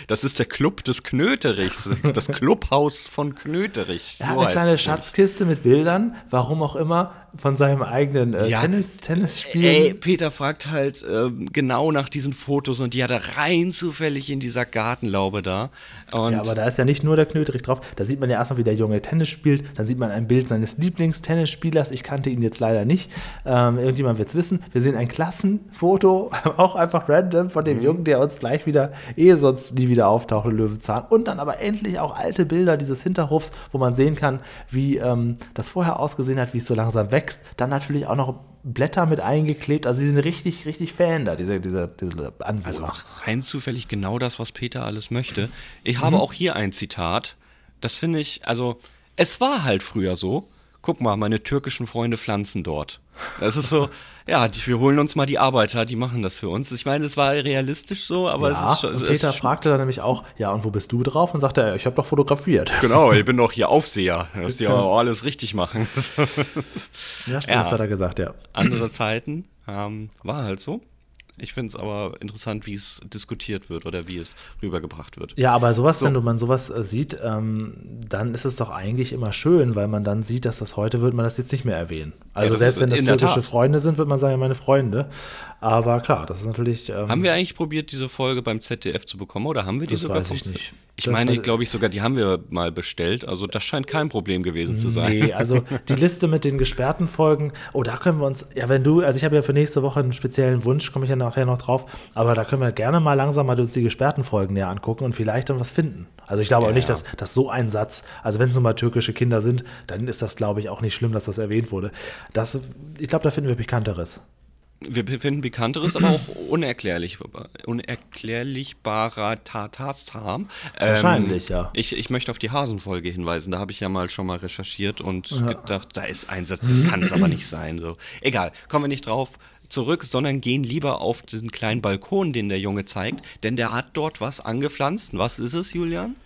Das ist der Club des Knöterichs, das Clubhaus von Knöterich. Er so hat eine kleine. Schatzkiste mit Bildern, warum auch immer, von seinem eigenen äh, Ja. Tennis, Tennisspielen. Ey, Peter fragt halt ähm, genau nach diesen Fotos und die hat er rein zufällig in dieser Gartenlaube da. Und Ja, aber da ist ja nicht nur der Knöterich drauf. Da sieht man ja erstmal, wie der Junge Tennis spielt. Dann sieht man ein Bild seines Lieblingstennisspielers. Ich kannte ihn jetzt leider nicht. Ähm, irgendjemand wird es wissen. Wir sehen ein Klassenfoto, auch einfach random von Mhm. dem Jungen, der uns gleich wieder, eh sonst nie wieder auftaucht, Löwenzahn. Und dann aber endlich auch alte Bilder dieses Hinterhofs, wo man sehen kann, wie ähm, das vorher ausgesehen hat, wie es so langsam wächst. Dann natürlich auch noch Blätter mit eingeklebt. Also sie sind richtig, richtig Fan da, diese, diese, diese Anwohner. Also rein zufällig genau das, was Peter alles möchte. Ich habe auch hier ein Zitat. Das finde ich, also es war halt früher so. Guck mal, meine türkischen Freunde pflanzen dort. Das ist so, ja, die, wir holen uns mal die Arbeiter, die machen das für uns. Ich meine, es war realistisch so, aber ja, es ist schon. und Peter ist, fragte dann nämlich auch, ja, und wo bist du drauf? Und sagte er, ich habe doch fotografiert. Genau, ich bin doch hier Aufseher, dass die auch alles richtig machen. Ja, stimmt, Ja. das hat er gesagt, ja. Andere Zeiten ähm, war halt so. Ich finde es aber interessant, wie es diskutiert wird oder wie es rübergebracht wird. Ja, aber sowas, wenn du man sowas äh, sieht, ähm, dann ist es doch eigentlich immer schön, weil man dann sieht, dass das heute wird man das jetzt nicht mehr erwähnen. Also das selbst ist wenn das türkische. Freunde sind, wird man sagen, ja, meine Freunde. Aber klar, das ist natürlich. Ähm, Haben wir eigentlich probiert, diese Folge beim ZDF zu bekommen oder haben wir die Das sogar weiß ich vom- nicht. Ich Das meine, glaube ich sogar, die haben wir mal bestellt. Also das scheint kein Problem gewesen zu sein. Nee, also die Liste mit den gesperrten Folgen, oh, da können wir uns, ja, wenn du, also ich habe ja für nächste Woche einen speziellen Wunsch, komme ich ja nachher noch drauf, aber da können wir gerne mal langsam mal uns die gesperrten Folgen näher angucken und vielleicht dann was finden. Also ich glaube auch Ja, nicht, ja. dass, dass so ein Satz, also wenn es nun mal türkische Kinder sind, dann ist das, glaube ich, auch nicht schlimm, dass das erwähnt wurde. Das, ich glaube, da finden wir Pikanteres. Wir finden bekannteres, aber auch unerklärlich, unerklärlichbarer Tatasam. Wahrscheinlich, ja. Ich, ich möchte auf die Hasenfolge hinweisen. Da habe ich ja mal schon mal recherchiert und gedacht, da ist ein Satz, das kann es aber nicht sein. So. Egal, kommen wir nicht drauf zurück, sondern gehen lieber auf den kleinen Balkon, den der Junge zeigt, denn der hat dort was angepflanzt. Was ist es, Julian?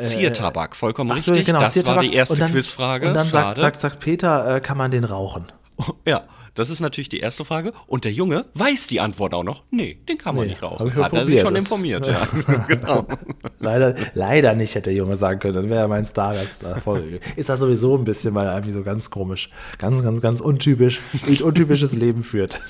Ziertabak, vollkommen so, richtig. genau, das war Ziertabak. die erste Und dann- Quizfrage. Und dann sagt, Schade. sagt, sagt Peter, äh, kann man den rauchen? Ja, das ist natürlich die erste Frage. Und der Junge weiß die Antwort auch noch. Nee, den kann man Nee, nicht rauchen. Hat er sich schon Das- informiert, ja. genau. Leider, leider nicht, hätte der Junge sagen können. Dann wäre er mein Star Folge. Ist das sowieso ein bisschen, weil er irgendwie so ganz komisch, ganz, ganz, ganz untypisch, ein untypisches Leben führt.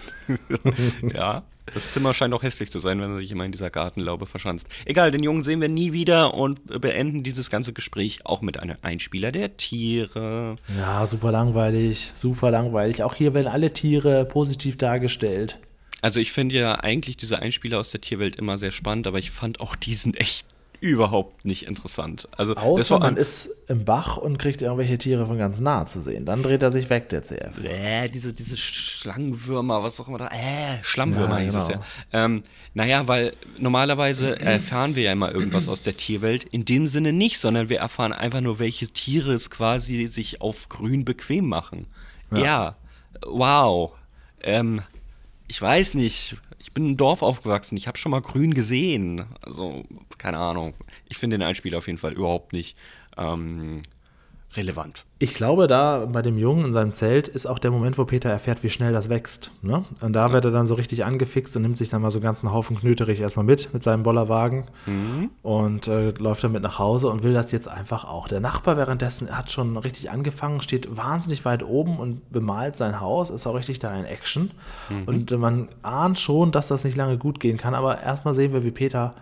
Ja, das Zimmer scheint auch hässlich zu sein, wenn er sich immer in dieser Gartenlaube verschanzt. Egal, den Jungen sehen wir nie wieder und beenden dieses ganze Gespräch auch mit einem Einspieler der Tiere. Ja, super langweilig, super langweilig. Auch hier werden alle Tiere positiv dargestellt. Also ich finde ja eigentlich diese Einspieler aus der Tierwelt immer sehr spannend, aber ich fand auch diesen echt überhaupt nicht interessant. Also Außer man ist im Bach und kriegt irgendwelche Tiere von ganz nah zu sehen. Dann dreht er sich weg, der CF. äh, diese, diese Schlangenwürmer, was auch immer da, äh, Schlammwürmer Ja, hieß es genau. ja. Ähm, naja, weil normalerweise erfahren wir ja immer irgendwas aus der Tierwelt. In dem Sinne nicht, sondern wir erfahren einfach nur, welche Tiere es quasi sich auf grün bequem machen. Ja, wow. Ähm, ich weiß nicht. Ich bin im Dorf aufgewachsen. Ich habe schon mal grün gesehen. Also, keine Ahnung. Ich finde den Einspieler auf jeden Fall überhaupt nicht ähm, relevant. Ich glaube, da bei dem Jungen in seinem Zelt ist auch der Moment, wo Peter erfährt, wie schnell das wächst. Ne? Und da wird er dann so richtig angefixt und nimmt sich dann mal so einen ganzen Haufen Knöterich erstmal mit, mit seinem Bollerwagen und äh, läuft damit nach Hause und will das jetzt einfach auch. Der Nachbar währenddessen hat schon richtig angefangen, steht wahnsinnig weit oben und bemalt sein Haus, ist auch richtig da in Action. Und äh, man ahnt schon, dass das nicht lange gut gehen kann, aber erstmal sehen wir, wie Peter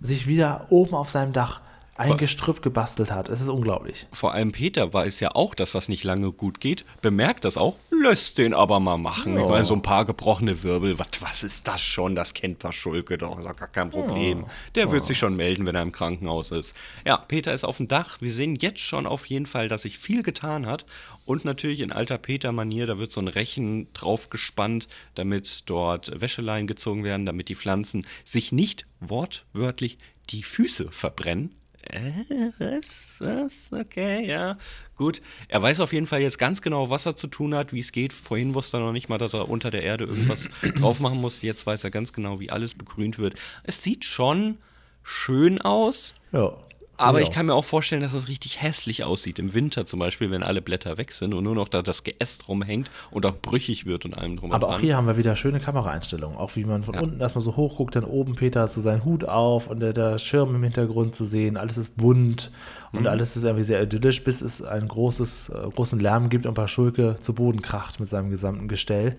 sich wieder oben auf seinem Dach ein Gestrüpp gebastelt hat. Es ist unglaublich. Vor allem Peter weiß ja auch, dass das nicht lange gut geht, bemerkt das auch, lässt den aber mal machen. Ich meine, so ein paar gebrochene Wirbel, was, was ist das schon? Das kennt Paschulke doch, ist doch gar kein Problem. Der wird sich schon melden, wenn er im Krankenhaus ist. Ja, Peter ist auf dem Dach. Wir sehen jetzt schon auf jeden Fall, dass sich viel getan hat. Und natürlich in alter Peter-Manier, da wird so ein Rechen drauf gespannt, damit dort Wäscheleien gezogen werden, damit die Pflanzen sich nicht wortwörtlich die Füße verbrennen. Äh, was? Was? Okay, ja. Gut. Er weiß auf jeden Fall jetzt ganz genau, was er zu tun hat, wie es geht. Vorhin wusste er noch nicht mal, dass er unter der Erde irgendwas drauf machen muss. Jetzt weiß er ganz genau, wie alles begrünt wird. Es sieht schon schön aus. Ja. Aber Ja. ich kann mir auch vorstellen, dass es richtig hässlich aussieht. Im Winter zum Beispiel, wenn alle Blätter weg sind und nur noch da das Geäst rumhängt und auch brüchig wird und allem drum und Aber dran. auch hier haben wir wieder schöne Kameraeinstellungen. Auch wie man von unten erstmal so hoch guckt, dann oben Peter zu seinen Hut auf und der, der Schirm im Hintergrund zu sehen. Alles ist bunt und alles ist irgendwie sehr idyllisch, bis es einen großes, äh, großen Lärm gibt und Paschulke zu Boden kracht mit seinem gesamten Gestell.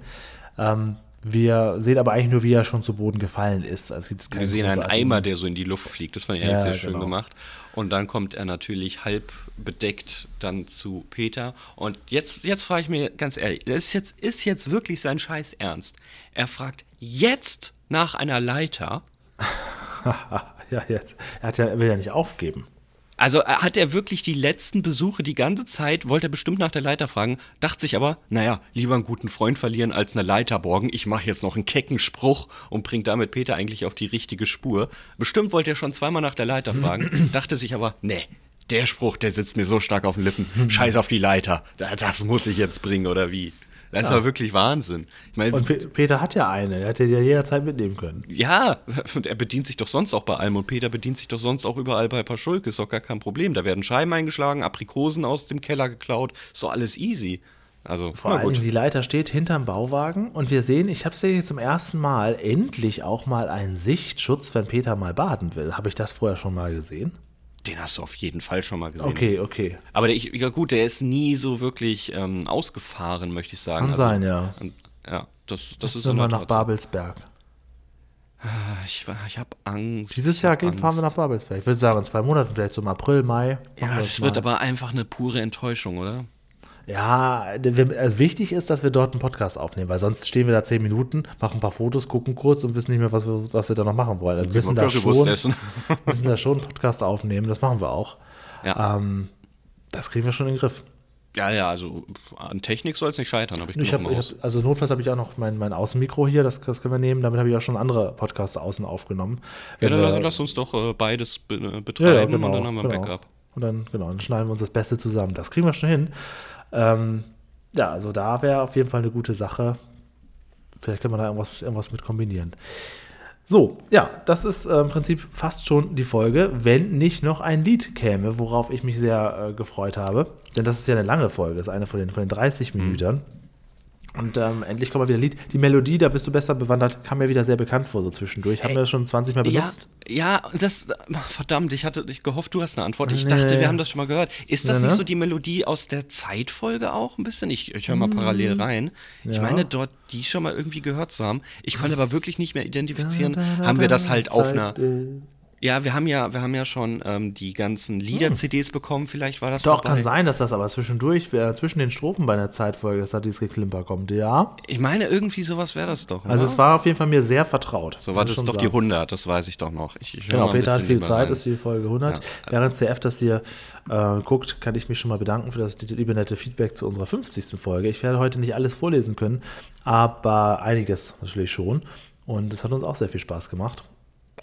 Ähm, wir sehen aber eigentlich nur, wie er schon zu Boden gefallen ist. Also gibt es Wir sehen einen Eimer, der so in die Luft fliegt. Das fand ich Ja, sehr schön genau. gemacht. Und dann kommt er natürlich halb bedeckt dann zu Peter. Und jetzt, jetzt frage ich mir ganz ehrlich, das ist jetzt, ist jetzt wirklich sein Scheiß Ernst. Er fragt jetzt nach einer Leiter. ja, jetzt. Er ja, er will ja nicht aufgeben. Also äh, hat er wirklich die letzten Besuche die ganze Zeit, wollte er bestimmt nach der Leiter fragen, dachte sich aber, naja, lieber einen guten Freund verlieren als eine Leiter borgen. Ich mache jetzt noch einen kecken Spruch und bringt damit Peter eigentlich auf die richtige Spur. Bestimmt wollte er schon zweimal nach der Leiter fragen, dachte sich aber, nee, der Spruch, der sitzt mir so stark auf den Lippen. Scheiß auf die Leiter. Da- Das muss ich jetzt bringen, oder wie? Das ist doch wirklich Wahnsinn. Ich meine, Und Pe Peter hat ja eine. Er hätte die ja jederzeit mitnehmen können. ja, und er bedient sich doch sonst auch bei allem und Peter bedient sich doch sonst auch überall bei Paschulke, ist doch gar kein Problem. Da werden Scheiben eingeschlagen, Aprikosen aus dem Keller geklaut, ist doch alles easy. Also, Vor allem, die Leiter steht hinterm Bauwagen und wir sehen, ich habe tatsächlich zum ersten Mal endlich auch mal einen Sichtschutz, wenn Peter mal baden will. Habe ich das vorher schon mal gesehen? Den hast du auf jeden Fall schon mal gesehen. Okay, okay. Aber der, ich, ja gut, der ist nie so wirklich ähm, ausgefahren, möchte ich sagen. Kann sein, ja. Ja, das, das ist Sind in wir der nach. Babelsberg. Ich, ich habe Angst. Dieses Jahr geht, fahren wir nach. Babelsberg. Ich würde sagen, in zwei Monaten, vielleicht so im April, Mai. Ja, das mal. wird aber einfach eine pure Enttäuschung, oder? Ja, also wichtig ist, dass wir dort einen Podcast aufnehmen, weil sonst stehen wir da zehn Minuten, machen ein paar Fotos, gucken kurz und wissen nicht mehr, was wir, was wir da noch machen wollen. Also wir müssen da, schon, müssen da schon einen Podcast aufnehmen, das machen wir auch. Ja. Ähm, das kriegen wir schon in den Griff. Ja, ja, also an Technik soll es nicht scheitern, habe ich, Ich hab, ich hab, also notfalls habe ich auch noch mein, mein Außenmikro hier, das, das können wir nehmen. Damit habe ich auch schon andere Podcasts außen aufgenommen. Ja, dann wir- lass uns doch äh, beides be betreiben ja, genau, und dann haben wir ein genau. Backup. Und dann, genau, dann schneiden wir uns das Beste zusammen. Das kriegen wir schon hin. Ähm, ja, also da wäre auf jeden Fall eine gute Sache. Vielleicht können wir da irgendwas, irgendwas mit kombinieren. So, ja, das ist äh, im Prinzip fast schon die Folge, wenn nicht noch ein Lied käme, worauf ich mich sehr äh, gefreut habe. Denn das ist ja eine lange Folge, das ist eine von den, von den 30 Mhm. Und ähm, endlich kommt mal wieder ein Lied. Die Melodie, da bist du besser bewandert, kam mir wieder sehr bekannt vor, so zwischendurch. Haben wir das schon 20 Mal Ja, benutzt? ja, das, verdammt, ich hatte ich gehofft, du hast eine Antwort. Ich Nee. dachte, wir haben das schon mal gehört. Ist das Ja, nicht ne? so die Melodie aus der Zeitfolge auch ein bisschen? Ich, ich höre mal parallel rein. Ich Ja. meine, dort die schon mal irgendwie gehört zu haben. Ich konnte aber wirklich nicht mehr identifizieren. Haben wir das halt auf einer. Ja, wir haben ja, wir haben ja schon ähm, die ganzen Lieder-CDs bekommen, vielleicht war das Doch, dabei. kann sein, dass das aber zwischendurch, äh, zwischen den Strophen bei einer Zeitfolge, dass da dieses Geklimper kommt, ja. Ich meine, irgendwie sowas wäre das doch. Also oder? es war auf jeden Fall mir sehr vertraut. so war das doch die sagen. 100, das weiß ich doch noch. Ich, ich Genau, Peter hat viel Zeit, rein. ist die Folge 100. Während CF das hier äh, guckt, kann ich mich schon mal bedanken für das liebe nette Feedback zu unserer 50. Folge. Ich werde heute nicht alles vorlesen können, aber einiges natürlich schon. Und es hat uns auch sehr viel Spaß gemacht.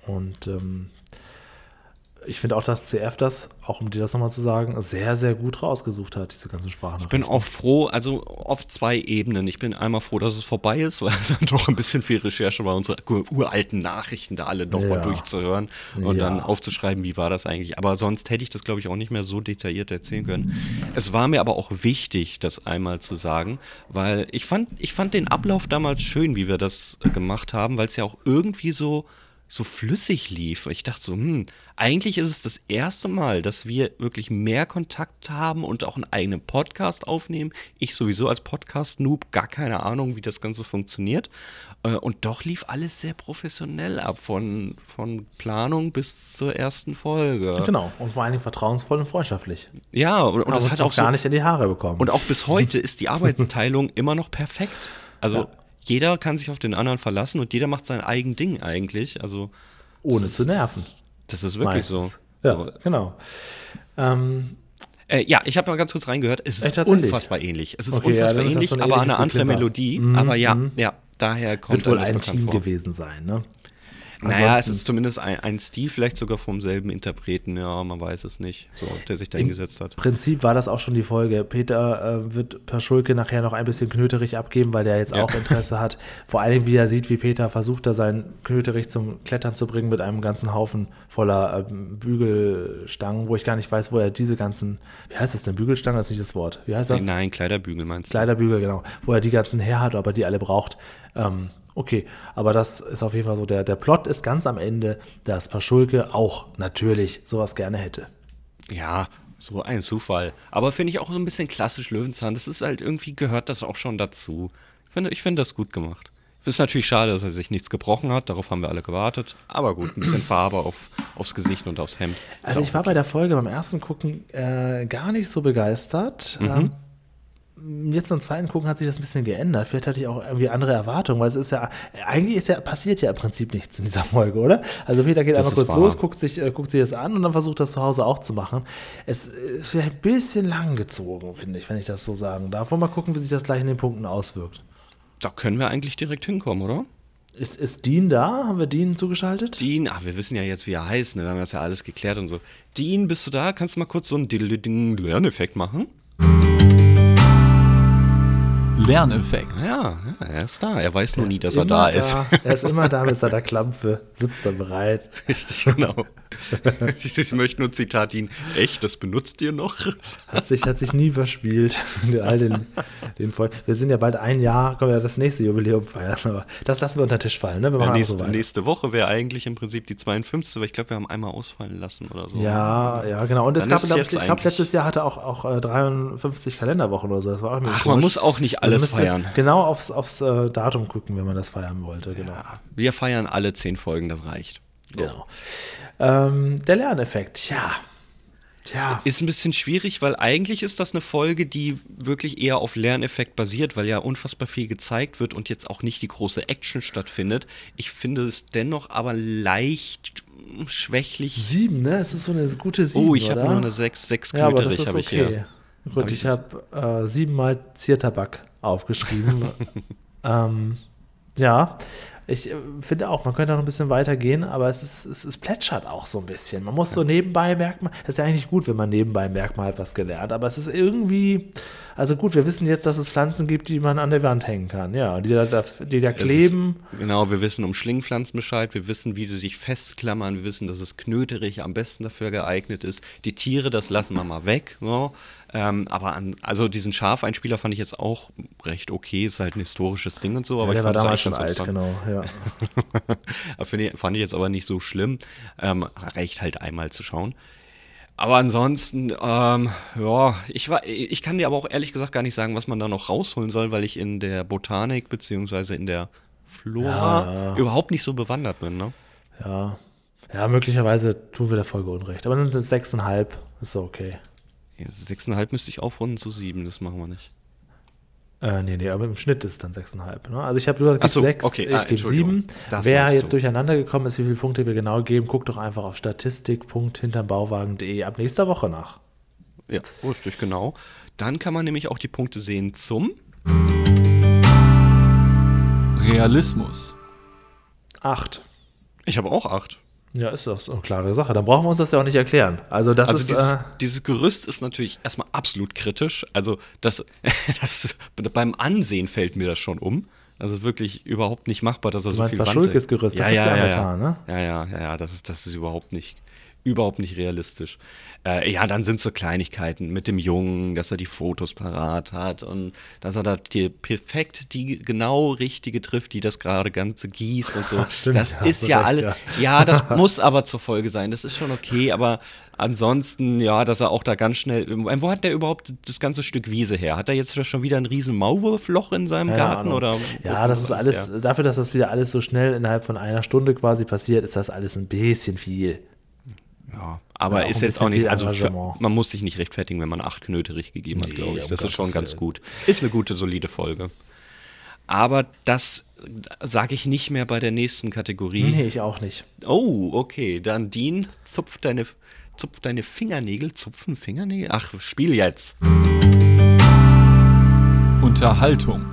Und ähm, ich finde auch, dass CF das, auch um dir das nochmal zu sagen, sehr, sehr gut rausgesucht hat, diese ganzen Sprachen. Ich bin auch froh, also auf zwei Ebenen. Ich bin einmal froh, dass es vorbei ist, weil es dann doch ein bisschen viel Recherche war, unsere uralten Nachrichten da alle nochmal Ja. durchzuhören und Ja. dann aufzuschreiben, wie war das eigentlich. Aber sonst hätte ich das, glaube ich, auch nicht mehr so detailliert erzählen können. Es war mir aber auch wichtig, das einmal zu sagen, weil ich fand, ich fand den Ablauf damals schön, wie wir das gemacht haben, weil es ja auch irgendwie so so flüssig lief. Ich dachte so, hm, eigentlich ist es das erste Mal, dass wir wirklich mehr Kontakt haben und auch einen eigenen Podcast aufnehmen. Ich sowieso als Podcast-Noob, gar keine Ahnung, wie das Ganze funktioniert. Äh, Und doch lief alles sehr professionell ab, von, von Planung bis zur ersten Folge. Genau, und vor allen Dingen vertrauensvoll und freundschaftlich. Ja, und, und das uns hat auch so, gar nicht in die Haare bekommen. und auch bis heute ist die Arbeitsteilung immer noch perfekt. Also Ja. Jeder kann sich auf den anderen verlassen und jeder macht sein eigen Ding eigentlich. Also ohne zu nerven. das ist wirklich meistens. so. Ja, so. genau. Ähm, Äh, ja, ich habe mal ganz kurz reingehört. Es ist tatsächlich? unfassbar ähnlich. Es ist Okay, ja, unfassbar das ähnlich, aber eine andere. Melodie. Mhm, aber ja, mhm. ja, daher kommt wird wohl das ein Team vor. gewesen sein, ne? Naja, es ist zumindest ein, ein Stil, vielleicht sogar vom selben Interpreten, ja, man weiß es nicht, so, der sich da hingesetzt hat. Im Prinzip war das auch schon die Folge. Peter äh, wird Per Schulke nachher noch ein bisschen Knöterich abgeben, weil der jetzt Ja. auch Interesse hat. Vor allem, wie er sieht, wie Peter versucht, da seinen Knöterich zum Klettern zu bringen mit einem ganzen Haufen voller ähm, Bügelstangen, wo ich gar nicht weiß, wo er diese ganzen, wie heißt das denn? Bügelstange ist nicht das Wort. Wie heißt das? Nein, Kleiderbügel meinst du? Kleiderbügel, genau. Wo er die ganzen her hat, ob er die alle braucht. Ähm, okay, aber das ist auf jeden Fall so. Der, der Plot ist ganz am Ende, dass Paschulke auch natürlich sowas gerne hätte. Ja, so ein Zufall. Aber finde ich auch so ein bisschen klassisch Löwenzahn. Das ist halt irgendwie, gehört das auch schon dazu. Ich finde ich finde das gut gemacht. Es ist natürlich schade, dass er sich nichts gebrochen hat. Darauf haben wir alle gewartet. Aber gut, ein bisschen Farbe auf, aufs Gesicht und aufs Hemd. Ist Also ich war bei der Folge beim ersten Gucken äh, gar nicht so begeistert. Ähm, jetzt beim zweiten Gucken hat sich das ein bisschen geändert. Vielleicht hatte ich auch irgendwie andere Erwartungen, weil es ist ja, eigentlich ist ja, passiert ja im Prinzip nichts in dieser Folge, oder? Also Peter geht Das einfach kurz wahr. los, guckt sich, äh, guckt sich das an und dann versucht das zu Hause auch zu machen. Es ist vielleicht ein bisschen lang gezogen, finde ich, wenn ich das so sagen darf. Wollen wir mal gucken, wie sich das gleich in den Punkten auswirkt. Da können wir eigentlich direkt hinkommen, oder? Ist, ist Dean da? Haben wir Dean zugeschaltet? Dean, ach, wir wissen ja jetzt, wie er heißt, ne? Wir haben das ja alles geklärt und so. Dean, bist du da? Kannst du mal kurz so einen Lerneffekt machen? Lerneffekt. Ja, ja, er ist da. Er weiß nur nie, dass er da ist. Er ist immer da mit seiner Klampfe, sitzt da bereit. Richtig, genau. ich, möchte nur Zitat Dean. Echt, das benutzt ihr noch? Hat sich, hat sich nie verspielt all den, den. Wir sind ja bald ein Jahr, können wir ja das nächste Jubiläum feiern, aber das lassen wir unter den Tisch fallen. Ne? Wir Ja, nächste, so nächste Woche wäre eigentlich im Prinzip die 52, aber ich glaube, wir haben einmal ausfallen lassen oder so. Ja, ja, genau. Und es gab, glaub ich, glaube, letztes Jahr hatte auch, auch äh, 53 Kalenderwochen oder so. Das war auch Ach, man muss auch nicht alles feiern. Genau aufs, aufs äh, Datum gucken, wenn man das feiern wollte. Genau. Wir feiern alle zehn Folgen, das reicht. So. genau. Ähm, der Lerneffekt, tja. Tja. Ist ein bisschen schwierig, weil eigentlich ist das eine Folge, die wirklich eher auf Lerneffekt basiert, weil ja unfassbar viel gezeigt wird und jetzt auch nicht die große Action stattfindet. Ich finde es dennoch aber leicht schwächlich. Sieben, ne? Es ist so eine gute Sieben, Oh, ich habe nur eine 6, 6 Ja, aber das ist habe ich okay. hier. Gut, Hab ich ich habe äh, siebenmal Ziertabak aufgeschrieben. ähm, ja, ich äh, finde auch, man könnte noch ein bisschen weitergehen, aber es, ist, es, es plätschert auch so ein bisschen. Man muss so nebenbei merkt man, das ist ja eigentlich gut, wenn man nebenbei merkt, man hat was gelernt, aber es ist irgendwie, also gut, wir wissen jetzt, dass es Pflanzen gibt, die man an der Wand hängen kann, ja, die da, die da kleben. Ist, genau, wir wissen um Schlingpflanzen Bescheid, wir wissen, wie sie sich festklammern, wir wissen, dass es knöterig am besten dafür geeignet ist. Die Tiere, das lassen wir mal weg. So. Ähm, aber an, also diesen Schafeinspieler fand ich jetzt auch recht okay, ist halt ein historisches Ding und so, aber Ja, ich der war fand es damals schon alt, genau, ja. Ich, fand ich jetzt aber nicht so schlimm. Ähm, reicht halt einmal zu schauen. Aber ansonsten, ähm, ja, ich, war, ich kann dir aber auch ehrlich gesagt gar nicht sagen, was man da noch rausholen soll, weil ich in der Botanik beziehungsweise in der Flora Ja. überhaupt nicht so bewandert bin. Ne? Ja. Ja, möglicherweise tun wir der Folge Unrecht. Aber dann sind es sechseinhalb. Ist so okay. Ja, sechseinhalb müsste ich aufrunden zu sieben, das machen wir nicht. Äh, nee, nee, aber im Schnitt ist es dann sechseinhalb. Ne? Also ich habe, du hast Ach so, sechs, okay. ich Ah, gebe Entschuldigung. sieben. Das Wer meinst jetzt du. durcheinander gekommen ist, wie viele Punkte wir genau geben, guckt doch einfach auf statistik.hintermbauwagen.de ab nächster Woche nach. Ja, richtig, genau. Dann kann man nämlich auch die Punkte sehen zum. Realismus. Acht. Ich habe auch acht. Ja, ist doch so eine klare Sache. Dann brauchen wir uns das ja auch nicht erklären. Also das Also ist dieses, äh, dieses Gerüst ist natürlich erstmal absolut kritisch. Also das, das beim Ansehen fällt mir das schon um. Also wirklich überhaupt nicht machbar, dass er so meinst viel Wand- Gerüst, das ja, hat's ja, ja ja, getan, ne? ja, ja, ja, ja, das ist, das ist überhaupt nicht, überhaupt nicht realistisch. Äh, ja, dann sind so Kleinigkeiten mit dem Jungen, dass er die Fotos parat hat und dass er da die perfekt die genau richtige trifft, die das gerade Ganze gießt und so. Stimmt, das ja, ist ja alles, ja. ja, das muss aber zur Folge sein. Das ist schon okay, aber ansonsten, ja, dass er auch da ganz schnell. Wo hat der überhaupt das ganze Stück Wiese her? Hat er jetzt schon wieder ein riesen Maulwurfloch in seinem Keine Garten? Oder ja, das ist alles, her? dafür, dass das wieder alles so schnell innerhalb von einer Stunde quasi passiert, ist das alles ein bisschen viel. Ja, aber Ja, ist jetzt auch nicht, also für, man muss sich nicht rechtfertigen, wenn man acht Knöterich gegeben hat, Nee, glaube ich. Das ist schon ganz gut. Ist eine gute, solide Folge. Aber das sage ich nicht mehr bei der nächsten Kategorie. Nee, ich auch nicht. Oh, okay. Dann Dean, zupf deine, zupf deine Fingernägel. Zupfen Fingernägel? Ach, spiel jetzt. Unterhaltung.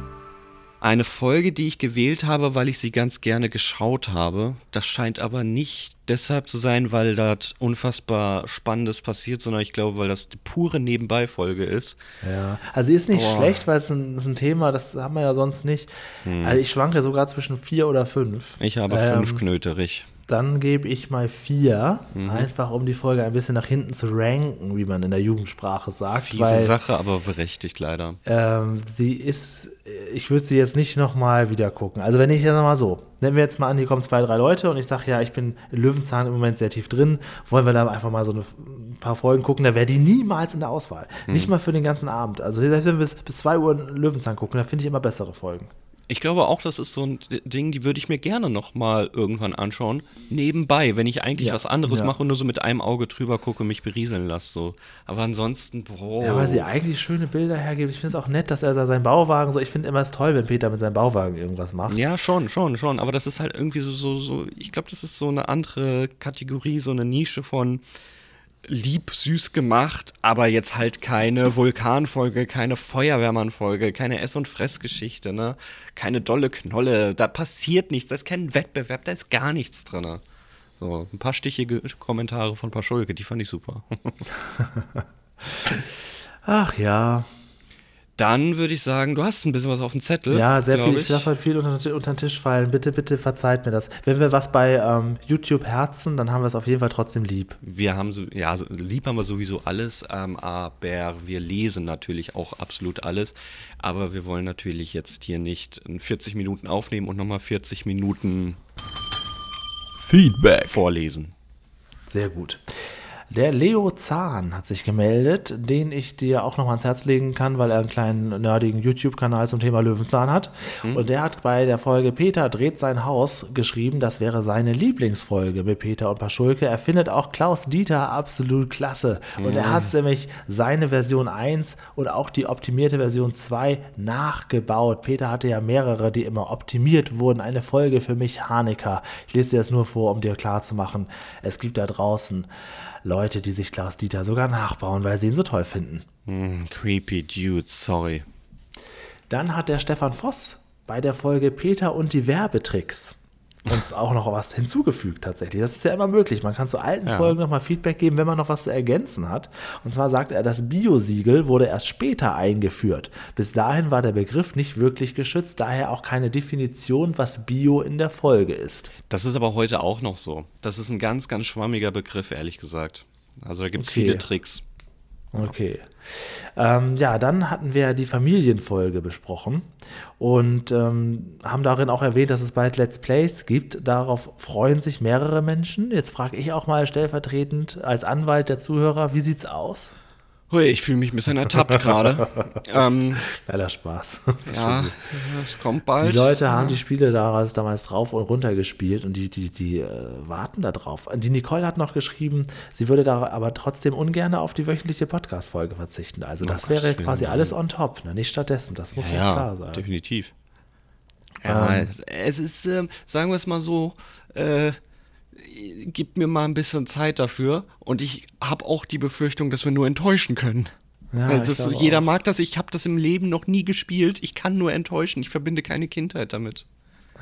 Eine Folge, die ich gewählt habe, weil ich sie ganz gerne geschaut habe. Das scheint aber nicht deshalb zu sein, weil da unfassbar Spannendes passiert, sondern ich glaube, weil das die pure Nebenbei-Folge ist. Ja, also sie ist nicht Boah. schlecht, weil es ein, ist ein Thema, das haben wir ja sonst nicht. Also ich schwanke sogar zwischen vier oder fünf. Hm. Ich habe Ähm, fünf Knöterich. Dann gebe ich mal vier, Mhm. einfach um die Folge ein bisschen nach hinten zu ranken, wie man in der Jugendsprache sagt. Fiese weil, Sache, aber berechtigt leider. Ähm, sie ist, ich würde sie jetzt nicht nochmal wieder gucken. Also wenn ich jetzt mal so, nehmen wir jetzt mal an, hier kommen zwei, drei Leute und ich sage, ja, ich bin in Löwenzahn im Moment sehr tief drin, wollen wir da einfach mal so eine, ein paar Folgen gucken, da wäre die niemals in der Auswahl. Nicht mal für den ganzen Abend. Also selbst wenn wir bis, bis 2 Uhr in Löwenzahn gucken, da finde ich immer bessere Folgen. Ich glaube auch, das ist so ein Ding, die würde ich mir gerne noch mal irgendwann anschauen. Nebenbei, wenn ich eigentlich Ja, was anderes ja. mache und nur so mit einem Auge drüber gucke, mich berieseln lasse. So. Aber ansonsten, boah. Ja, weil sie eigentlich schöne Bilder hergibt. Ich finde es auch nett, dass er da seinen Bauwagen so, ich finde immer es toll, wenn Peter mit seinem Bauwagen irgendwas macht. Ja, schon, schon, schon. Aber das ist halt irgendwie so, so, so ich glaube, das ist so eine andere Kategorie, so eine Nische von lieb, süß gemacht, aber jetzt halt keine Vulkanfolge, keine Feuerwehrmannfolge, keine Ess- und Fressgeschichte, ne? Keine dolle Knolle, da passiert nichts, da ist kein Wettbewerb, da ist gar nichts drin. So, ein paar stichige Kommentare von Paschulke, die fand ich super. Ach ja. Dann würde ich sagen, du hast ein bisschen was auf dem Zettel. Ja, sehr viel. Ich lasse heute viel unter, unter den Tisch fallen. Bitte, bitte verzeiht mir das. Wenn wir was bei ähm, YouTube herzen, dann haben wir es auf jeden Fall trotzdem lieb. Wir haben so, ja, lieb haben wir sowieso alles, ähm, aber wir lesen natürlich auch absolut alles. Aber wir wollen natürlich jetzt hier nicht in 40 Minuten aufnehmen und nochmal 40 Minuten Feedback. vorlesen. Sehr gut. Der Leo Zahn hat sich gemeldet, den ich dir auch noch ans Herz legen kann, weil er einen kleinen nerdigen YouTube-Kanal zum Thema Löwenzahn hat. Und der hat bei der Folge Peter dreht sein Haus geschrieben, das wäre seine Lieblingsfolge mit Peter und Paschulke. Er findet auch Klaus Dieter absolut klasse. Und er hat nämlich seine Version 1 und auch die optimierte Version 2 nachgebaut. Peter hatte ja mehrere, die immer optimiert wurden. Eine Folge für mich, Hanecker. Ich lese dir das nur vor, um dir klarzumachen, es gibt da draußen Leute, die sich Klaus Dieter sogar nachbauen, weil sie ihn so toll finden. Hm, creepy Dude, sorry. Dann hat der Stefan Voss bei der Folge Peter und die Werbetricks uns auch noch was hinzugefügt tatsächlich. Das ist ja immer möglich. Man kann zu alten Ja. Folgen nochmal Feedback geben, wenn man noch was zu ergänzen hat. Und zwar sagt er, das Biosiegel wurde erst später eingeführt. Bis dahin war der Begriff nicht wirklich geschützt, daher auch keine Definition, was Bio in der Folge ist. Das ist aber heute auch noch so. Das ist ein ganz, ganz schwammiger Begriff, ehrlich gesagt. Also da gibt es Okay. viele Tricks. Okay. Ähm, ja, dann hatten wir die Familienfolge besprochen und ähm, haben darin auch erwähnt, dass es bald Let's Plays gibt. Darauf freuen sich mehrere Menschen. Jetzt frage ich auch mal stellvertretend als Anwalt der Zuhörer, wie sieht's aus? Hui, ich fühle mich ein bisschen ertappt gerade. ähm, Geiler Spaß. ja, es kommt bald. Die Leute haben die Spiele damals, damals drauf und runter gespielt und die, die, die äh, warten da drauf. Die Nicole hat noch geschrieben, sie würde da aber trotzdem ungern auf die wöchentliche Podcast-Folge verzichten. Also das Oh wäre Gottes Willen, quasi alles on top, ne? nicht stattdessen. Das muss ja, ja, klar sein. definitiv. Ja, Ähm. es, ist, ähm, sagen wir es mal so, äh, gib mir mal ein bisschen Zeit dafür und ich habe auch die Befürchtung, dass wir nur enttäuschen können. Ja, das, glaube jeder auch. mag das, ich habe das im Leben noch nie gespielt, ich kann nur enttäuschen, ich verbinde keine Kindheit damit.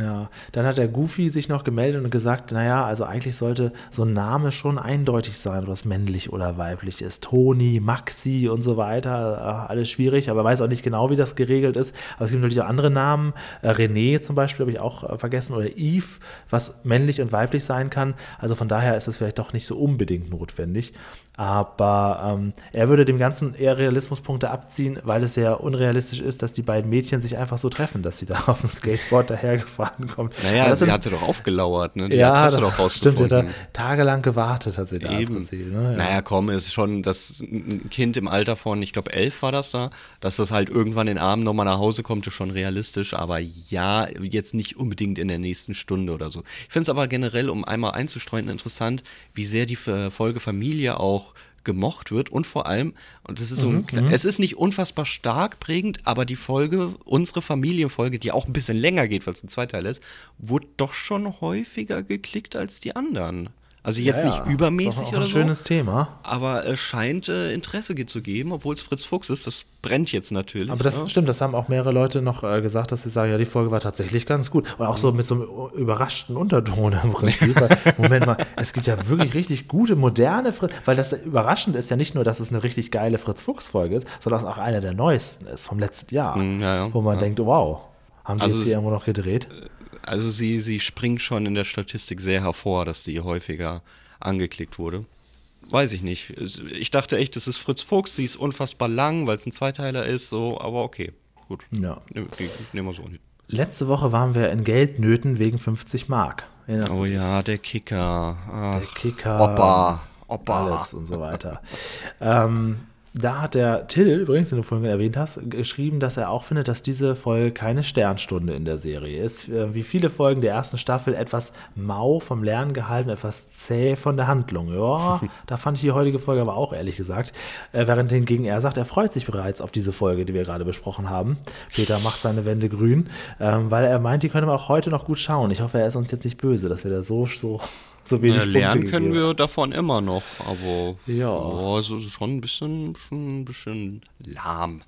Ja, dann hat der Goofy sich noch gemeldet und gesagt, naja, also eigentlich sollte so ein Name schon eindeutig sein, was männlich oder weiblich ist. Toni, Maxi und so weiter, äh, alles schwierig, aber er weiß auch nicht genau, wie das geregelt ist. Aber es gibt natürlich auch andere Namen. Äh, René zum Beispiel habe ich auch äh, vergessen oder Yves, was männlich und weiblich sein kann. Also von daher ist es vielleicht doch nicht so unbedingt notwendig. Aber ähm, er würde dem Ganzen eher Realismuspunkte abziehen, weil es sehr unrealistisch ist, dass die beiden Mädchen sich einfach so treffen, dass sie da auf dem Skateboard dahergefahren kommen. Naja, das sie sind- hat sie doch aufgelauert, ne? Die ja, Adresse das doch rausgefunden. Stimmt, ja, tagelang gewartet hat sie da Eben. Prinzip, ne? ja. Naja, komm, ist schon das ein Kind im Alter von, ich glaube, elf war das da, dass das halt irgendwann in den Abend nochmal nach Hause kommt, ist schon realistisch, aber ja, jetzt nicht unbedingt in der nächsten Stunde oder so. Ich finde es aber generell, um einmal einzustreuen, interessant, wie sehr die Folge Familie auch gemocht wird und vor allem, und das ist so ein, Mhm, es ist nicht unfassbar stark prägend, aber die Folge, unsere Familienfolge, die auch ein bisschen länger geht, weil es ein Zweiteil ist, wurde doch schon häufiger geklickt als die anderen. Also jetzt Ja, nicht übermäßig oder ein so. schönes Thema. Aber es scheint äh, Interesse zu geben, obwohl es Fritz Fuchs ist. Das brennt jetzt natürlich. Aber das ne? stimmt, das haben auch mehrere Leute noch äh, gesagt, dass sie sagen, ja, die Folge war tatsächlich ganz gut. Und auch so mit so einem überraschten Unterton im Prinzip. Weil, Moment mal, es gibt ja wirklich richtig gute, moderne Fritz, weil das Überraschende ist ja nicht nur, dass es eine richtig geile Fritz-Fuchs-Folge ist, sondern dass es auch eine der neuesten ist vom letzten Jahr. Mm, ja, ja, wo man denkt, wow, haben die Also jetzt es- hier irgendwo noch gedreht? Also sie, sie springt schon in der Statistik sehr hervor, dass die häufiger angeklickt wurde. Weiß ich nicht. Ich dachte echt, es ist Fritz Fuchs, sie ist unfassbar lang, weil es ein Zweiteiler ist, so, aber okay. Gut. Ja. Nehm- Nehmen wir so hin. Letzte Woche waren wir in Geldnöten wegen 50 Mark. Erinnerst Oh ja, der Kicker. Ach, der Kicker, Opa. Opa. alles und so weiter. ähm, da hat der Till, übrigens, den du vorhin erwähnt hast, geschrieben, dass er auch findet, dass diese Folge keine Sternstunde in der Serie ist. Äh, Wie viele Folgen der ersten Staffel etwas mau vom Lernen gehalten, etwas zäh von der Handlung. Ja, da fand ich die heutige Folge aber auch ehrlich gesagt. Äh, während hingegen er sagt, er freut sich bereits auf diese Folge, die wir gerade besprochen haben. Peter macht seine Wände grün, ähm, weil er meint, die können wir auch heute noch gut schauen. Ich hoffe, er ist uns jetzt nicht böse, dass wir da so, so, so wenig Ja, lernen Punkte können gegeben wir davon immer noch, aber Ja. oh, es ist schon ein bisschen, schon ein bisschen lahm.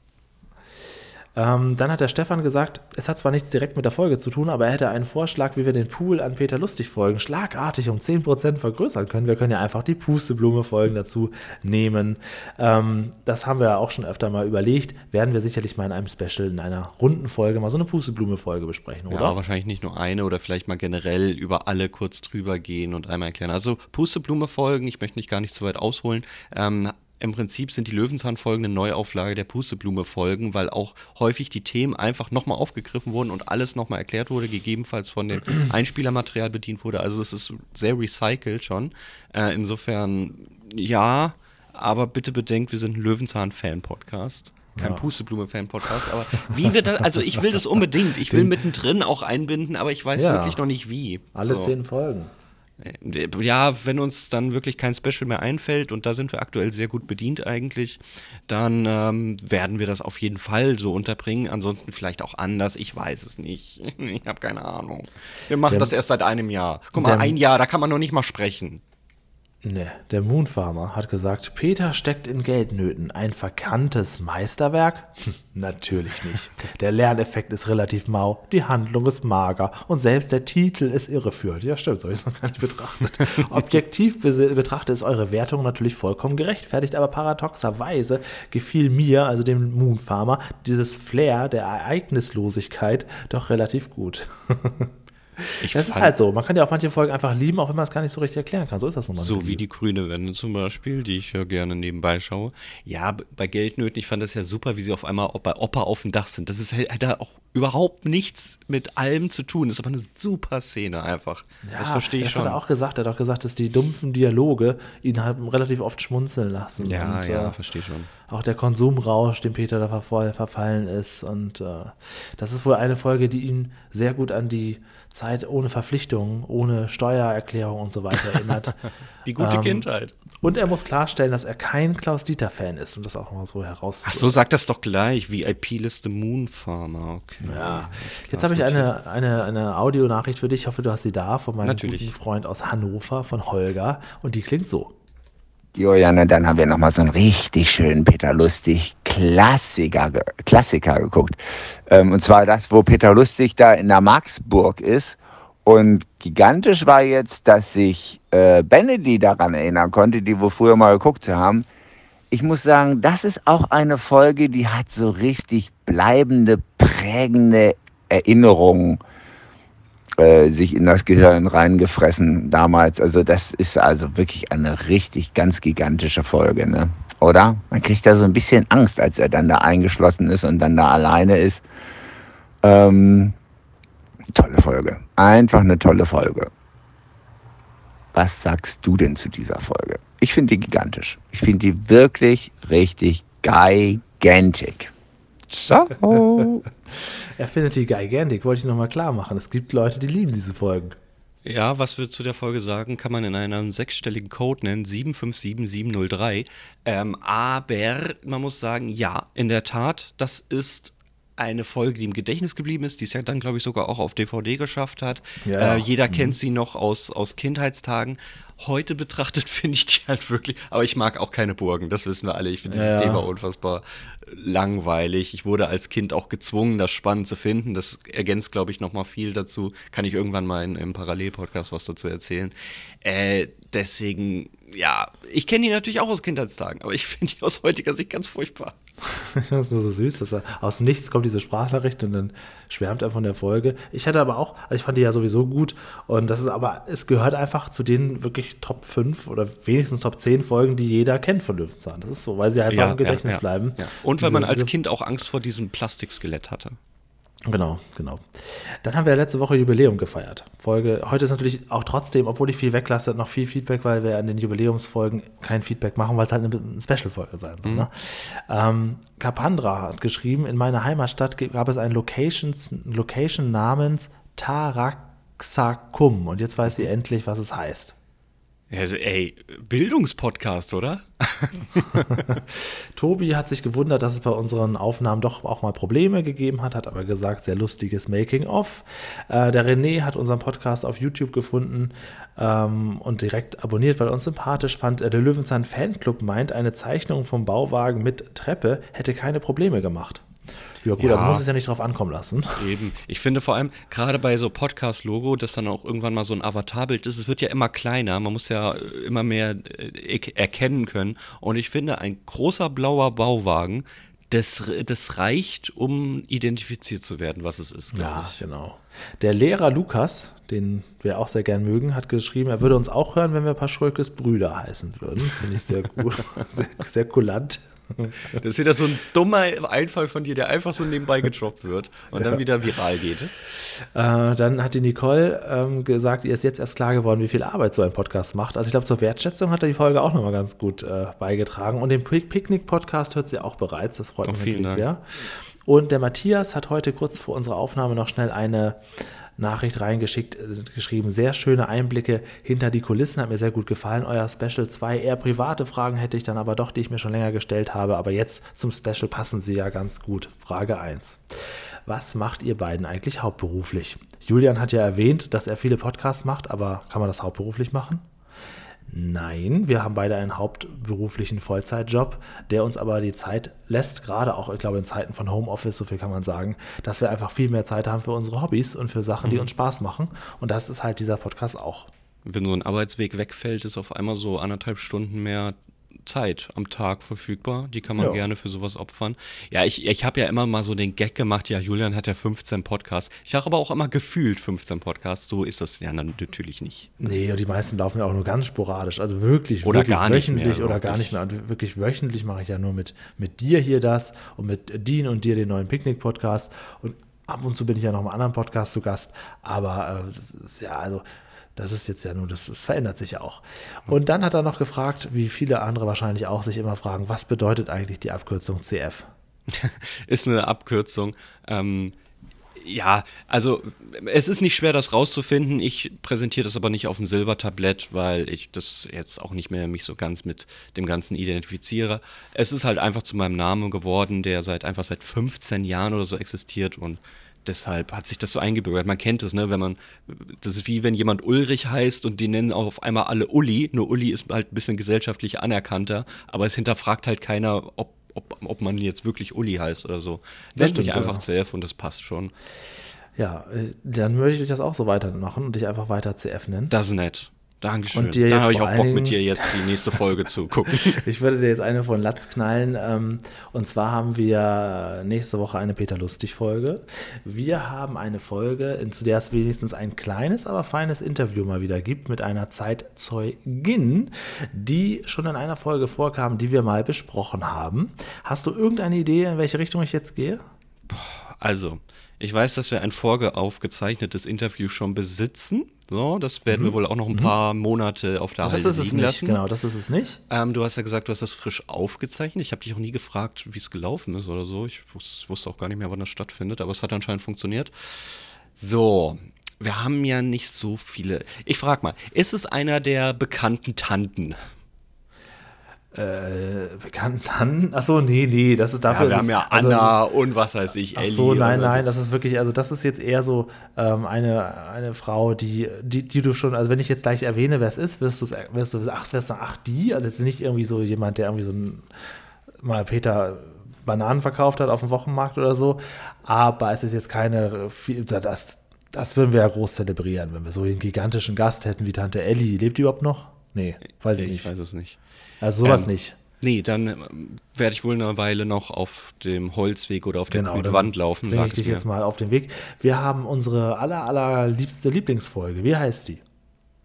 Ähm, dann hat der Stefan gesagt, es hat zwar nichts direkt mit der Folge zu tun, aber er hätte einen Vorschlag, wie wir den Pool an Peter Lustig Folgen schlagartig um 10% vergrößern können. Wir können ja einfach die Pusteblume Folgen dazu nehmen. Ähm, das haben wir ja auch schon öfter mal überlegt. Werden wir sicherlich mal in einem Special, in einer runden Folge mal so eine Pusteblume Folge besprechen, oder? Ja, wahrscheinlich nicht nur eine oder vielleicht mal generell über alle kurz drüber gehen und einmal erklären. Also Pusteblume-Folgen, ich möchte nicht gar nicht zu weit ausholen. Ähm, Im Prinzip sind die Löwenzahn-Folgen eine Neuauflage der Pusteblume-Folgen, weil auch häufig die Themen einfach nochmal aufgegriffen wurden und alles nochmal erklärt wurde, gegebenenfalls von dem Einspielermaterial bedient wurde. Also es ist sehr recycelt schon. Äh, insofern, ja, aber bitte bedenkt, wir sind ein Löwenzahn-Fan-Podcast. Kein Ja. Pusteblume-Fan-Podcast, aber wie wir da, also ich will das unbedingt. Ich will mittendrin auch einbinden, aber ich weiß Ja. wirklich noch nicht wie. Alle So. zehn Folgen. Ja, wenn uns dann wirklich kein Special mehr einfällt und da sind wir aktuell sehr gut bedient eigentlich, dann ähm, werden wir das auf jeden Fall so unterbringen. Ansonsten vielleicht auch anders, ich weiß es nicht. Ich habe keine Ahnung. Wir machen Der- das erst seit einem Jahr. Guck mal, Der- ein Jahr, da kann man noch nicht mal sprechen. Ne, der Moonfarmer hat gesagt, Peter steckt in Geldnöten. Ein verkanntes Meisterwerk? Hm, Natürlich nicht. Der Lerneffekt ist relativ mau, die Handlung ist mager und selbst der Titel ist irreführend. Ja, stimmt, so es noch gar nicht betrachtet. Objektiv betrachtet ist eure Wertung natürlich vollkommen gerechtfertigt, aber paradoxerweise gefiel mir, also dem Moonfarmer, dieses Flair der Ereignislosigkeit doch relativ gut. Ich Das ist halt so. Man kann ja auch manche Folgen einfach lieben, auch wenn man es gar nicht so richtig erklären kann. So ist das nun mal. So wie die grüne Wende zum Beispiel, die ich ja gerne nebenbei schaue. Ja, bei Geldnöten, ich fand das ja super, wie sie auf einmal bei Opa auf dem Dach sind. Das ist halt, da auch überhaupt nichts mit allem zu tun. Das ist aber eine super Szene einfach. das verstehe ich das schon. hat er auch gesagt. Er hat auch gesagt, dass die dumpfen Dialoge ihn halt relativ oft schmunzeln lassen. ja, Und, ja, äh, verstehe schon. auch der Konsumrausch, dem Peter da verfallen ist. Und äh, das ist wohl eine Folge, die ihn sehr gut an die Zeit ohne Verpflichtungen, ohne Steuererklärung und so weiter erinnert. die gute ähm, Kindheit. Und er muss klarstellen, dass er kein Klaus-Dieter-Fan ist und das auch mal so heraus. Ach so, sag das doch gleich. VIP-Liste Moonfarmer. Okay. Ja. Jetzt habe ich eine, eine, eine Audionachricht für dich. Ich hoffe, du hast sie da von meinem Natürlich. guten Freund aus Hannover, von Holger. Und die klingt so. Julian, dann haben wir nochmal so einen richtig schönen Peter Lustig Klassiker, Klassiker geguckt. Ähm, und zwar das, wo Peter Lustig da in der Marksburg ist und gigantisch war jetzt, dass sich äh, Benedy daran erinnern konnte, die wir früher mal geguckt haben. Ich muss sagen, das ist auch eine Folge, die hat so richtig bleibende, prägende Erinnerungen äh, sich in das Gehirn reingefressen damals. Also das ist also wirklich eine richtig ganz gigantische Folge, ne? Oder? Man kriegt da so ein bisschen Angst, als er dann da eingeschlossen ist und dann da alleine ist. Ähm, tolle Folge. Einfach eine tolle Folge. Was sagst du denn zu dieser Folge? Ich finde die gigantisch. Ich finde die wirklich richtig gigantic. So. er findet die gigantic, wollte ich nochmal klar machen. Es gibt Leute, die lieben diese Folgen. Ja, was wir zu der Folge sagen, kann man in einem sechsstelligen Code nennen, 757703. Ähm, aber man muss sagen, ja, in der Tat, das ist eine Folge, die im Gedächtnis geblieben ist, die es ja dann, glaube ich, sogar auch auf DVD geschafft hat. Ja. Äh, jeder mhm. kennt sie noch aus, aus Kindheitstagen. Heute betrachtet finde ich die halt wirklich, aber ich mag auch keine Burgen, das wissen wir alle. Ich finde dieses ja. Thema unfassbar langweilig. Ich wurde als Kind auch gezwungen, das spannend zu finden. Das ergänzt, glaube ich, nochmal viel dazu. Kann ich irgendwann mal in, im Parallelpodcast was dazu erzählen. Äh, deswegen, ja, ich kenne die natürlich auch aus Kindheitstagen, aber ich finde die aus heutiger Sicht ganz furchtbar. das ist nur so süß, dass er aus nichts kommt diese Sprachnachricht und dann schwärmt er von der Folge. Ich hatte aber auch, also ich fand die ja sowieso gut und das ist aber, es gehört einfach zu den wirklich Top 5 oder wenigstens Top 10 Folgen, die jeder kennt von Löwenzahn. Das ist so, weil sie einfach ja, im Gedächtnis ja, ja, bleiben. Und weil man als Kind auch Angst vor diesem Plastikskelett hatte. Genau, genau. Dann haben wir letzte Woche Jubiläum gefeiert. Folge, heute ist natürlich auch trotzdem, obwohl ich viel weglasse, noch viel Feedback, weil wir an den Jubiläumsfolgen kein Feedback machen, weil es halt eine Special-Folge sein soll. Mhm. Ne? Ähm, Kapandra hat geschrieben, in meiner Heimatstadt gab es einen Locations, Location namens Taraxacum. Und jetzt weiß sie endlich, was es heißt. Also, ey, Bildungspodcast, oder? Tobi hat sich gewundert, dass es bei unseren Aufnahmen doch auch mal Probleme gegeben hat, hat aber gesagt, sehr lustiges Making-of. Äh, der René hat unseren Podcast auf YouTube gefunden ähm, und direkt abonniert, weil er uns sympathisch fand. Der Löwenzahn Fanclub meint, eine Zeichnung vom Bauwagen mit Treppe hätte keine Probleme gemacht. Ja, gut, ja. aber muss es ja nicht drauf ankommen lassen. Eben. Ich finde vor allem, gerade bei so Podcast-Logo, das dann auch irgendwann mal so ein Avatarbild ist, es wird ja immer kleiner. Man muss ja immer mehr äh, erkennen können. Und ich finde, ein großer blauer Bauwagen, das, das reicht, um identifiziert zu werden, was es ist, glaube ja, ich. genau. Der Lehrer Lukas, den wir auch sehr gern mögen, hat geschrieben, er würde uns auch hören, wenn wir Paschulkes Brüder heißen würden. Finde ich sehr gut, sehr, sehr kulant. Das ist wieder so ein dummer Einfall von dir, der einfach so nebenbei getroppt wird und ja. dann wieder viral geht. Äh, dann hat die Nicole ähm, gesagt, ihr ist jetzt erst klar geworden, wie viel Arbeit so ein Podcast macht. Also ich glaube, zur Wertschätzung hat er die Folge auch nochmal ganz gut äh, beigetragen. Und den Picknick-Podcast hört sie auch bereits. Das freut oh, mich natürlich sehr. Und der Matthias hat heute kurz vor unserer Aufnahme noch schnell eine Nachricht reingeschickt, äh, geschrieben. Sehr schöne Einblicke hinter die Kulissen, hat mir sehr gut gefallen. Euer Special 2, eher private Fragen hätte ich dann aber doch, die ich mir schon länger gestellt habe. Aber jetzt zum Special passen sie ja ganz gut. Frage 1. Was macht ihr beiden eigentlich hauptberuflich? Julian hat ja erwähnt, dass er viele Podcasts macht, aber kann man das hauptberuflich machen? Nein, wir haben beide einen hauptberuflichen Vollzeitjob, der uns aber die Zeit lässt, gerade auch, ich glaube, in Zeiten von Homeoffice, so viel kann man sagen, dass wir einfach viel mehr Zeit haben für unsere Hobbys und für Sachen, die mhm. uns Spaß machen. Und das ist halt dieser Podcast auch. Wenn so ein Arbeitsweg wegfällt, ist auf einmal so anderthalb Stunden mehr Zeit am Tag verfügbar. Die kann man ja. gerne für sowas opfern. Ja, ich, ich habe ja immer mal so den Gag gemacht, ja, Julian hat ja 15 Podcasts. Ich habe aber auch immer gefühlt 15 Podcasts. So ist das ja natürlich nicht. Nee, und die meisten laufen ja auch nur ganz sporadisch. Also wirklich, oder wirklich gar wöchentlich nicht mehr, oder gar nicht mehr. Und wirklich wöchentlich mache ich ja nur mit, mit dir hier das und mit Dean und dir den neuen Picknick-Podcast. Und ab und zu bin ich ja noch im anderen Podcast zu Gast. Aber äh, das ist ja, also Das ist jetzt ja nur, das, das verändert sich ja auch. Und dann hat er noch gefragt, wie viele andere wahrscheinlich auch sich immer fragen, was bedeutet eigentlich die Abkürzung CF? ist eine Abkürzung. Ähm, ja, also es ist nicht schwer, das rauszufinden. Ich präsentiere das aber nicht auf dem Silbertablett, weil ich das jetzt auch nicht mehr mich so ganz mit dem Ganzen identifiziere. Es ist halt einfach zu meinem Namen geworden, der seit einfach seit 15 Jahren oder so existiert und deshalb hat sich das so eingebürgert. Man kennt es, ne, wenn man, das ist wie wenn jemand Ulrich heißt und die nennen auch auf einmal alle Uli. Nur Uli ist halt ein bisschen gesellschaftlich anerkannter, aber es hinterfragt halt keiner, ob ob, ob man jetzt wirklich Uli heißt oder so. Nennt mich einfach ja. CF und das passt schon. Ja, äh, dann würde ich das auch so weitermachen und dich einfach weiter CF nennen. Das ist nett. Dankeschön. Und dir da habe ich auch Bock, mit dir jetzt die nächste Folge zu gucken. ich würde dir jetzt eine von Latz knallen. Ähm, und zwar haben wir nächste Woche eine Peter Lustig-Folge. Wir haben eine Folge, zu der es wenigstens ein kleines, aber feines Interview mal wieder gibt mit einer Zeitzeugin, die schon in einer Folge vorkam, die wir mal besprochen haben. Hast du irgendeine Idee, in welche Richtung ich jetzt gehe? Also, ich weiß, dass wir ein vorgeaufgezeichnetes Interview schon besitzen. So, das werden mhm. wir wohl auch noch ein mhm. paar Monate auf der Halde liegen lassen. Genau, das ist es nicht. Ähm, du hast ja gesagt, du hast das frisch aufgezeichnet. Ich habe dich auch nie gefragt, wie es gelaufen ist oder so. Ich wus wusste auch gar nicht mehr, wann das stattfindet, aber es hat anscheinend funktioniert. So, wir haben ja nicht so viele. Ich frage mal, ist es einer der bekannten Tanten? Äh, bekannt dann. Achso, nee, nee, das ist dafür. Ja, wir haben ja also, Anna und was weiß ich, Ellie. Achso, nein, nein, das ist wirklich, also das ist jetzt eher so ähm, eine, eine Frau, die, die, die du schon, also wenn ich jetzt gleich erwähne, wer es ist, wirst du wirst du ach, wirst du, ach, die, also jetzt nicht irgendwie so jemand, der irgendwie so ein, mal Peter Bananen verkauft hat auf dem Wochenmarkt oder so, aber es ist jetzt keine, das, das würden wir ja groß zelebrieren, wenn wir so einen gigantischen Gast hätten wie Tante Ellie. Lebt die überhaupt noch? Nee, weiß ich, ich nicht. Ich weiß es nicht. Also sowas ähm, nicht. Nee, dann ähm, werde ich wohl eine Weile noch auf dem Holzweg oder auf der genau, grünen Wand laufen. Sag ich dich jetzt mal auf den Weg. Wir haben unsere aller, allerliebste Lieblingsfolge. Wie heißt die?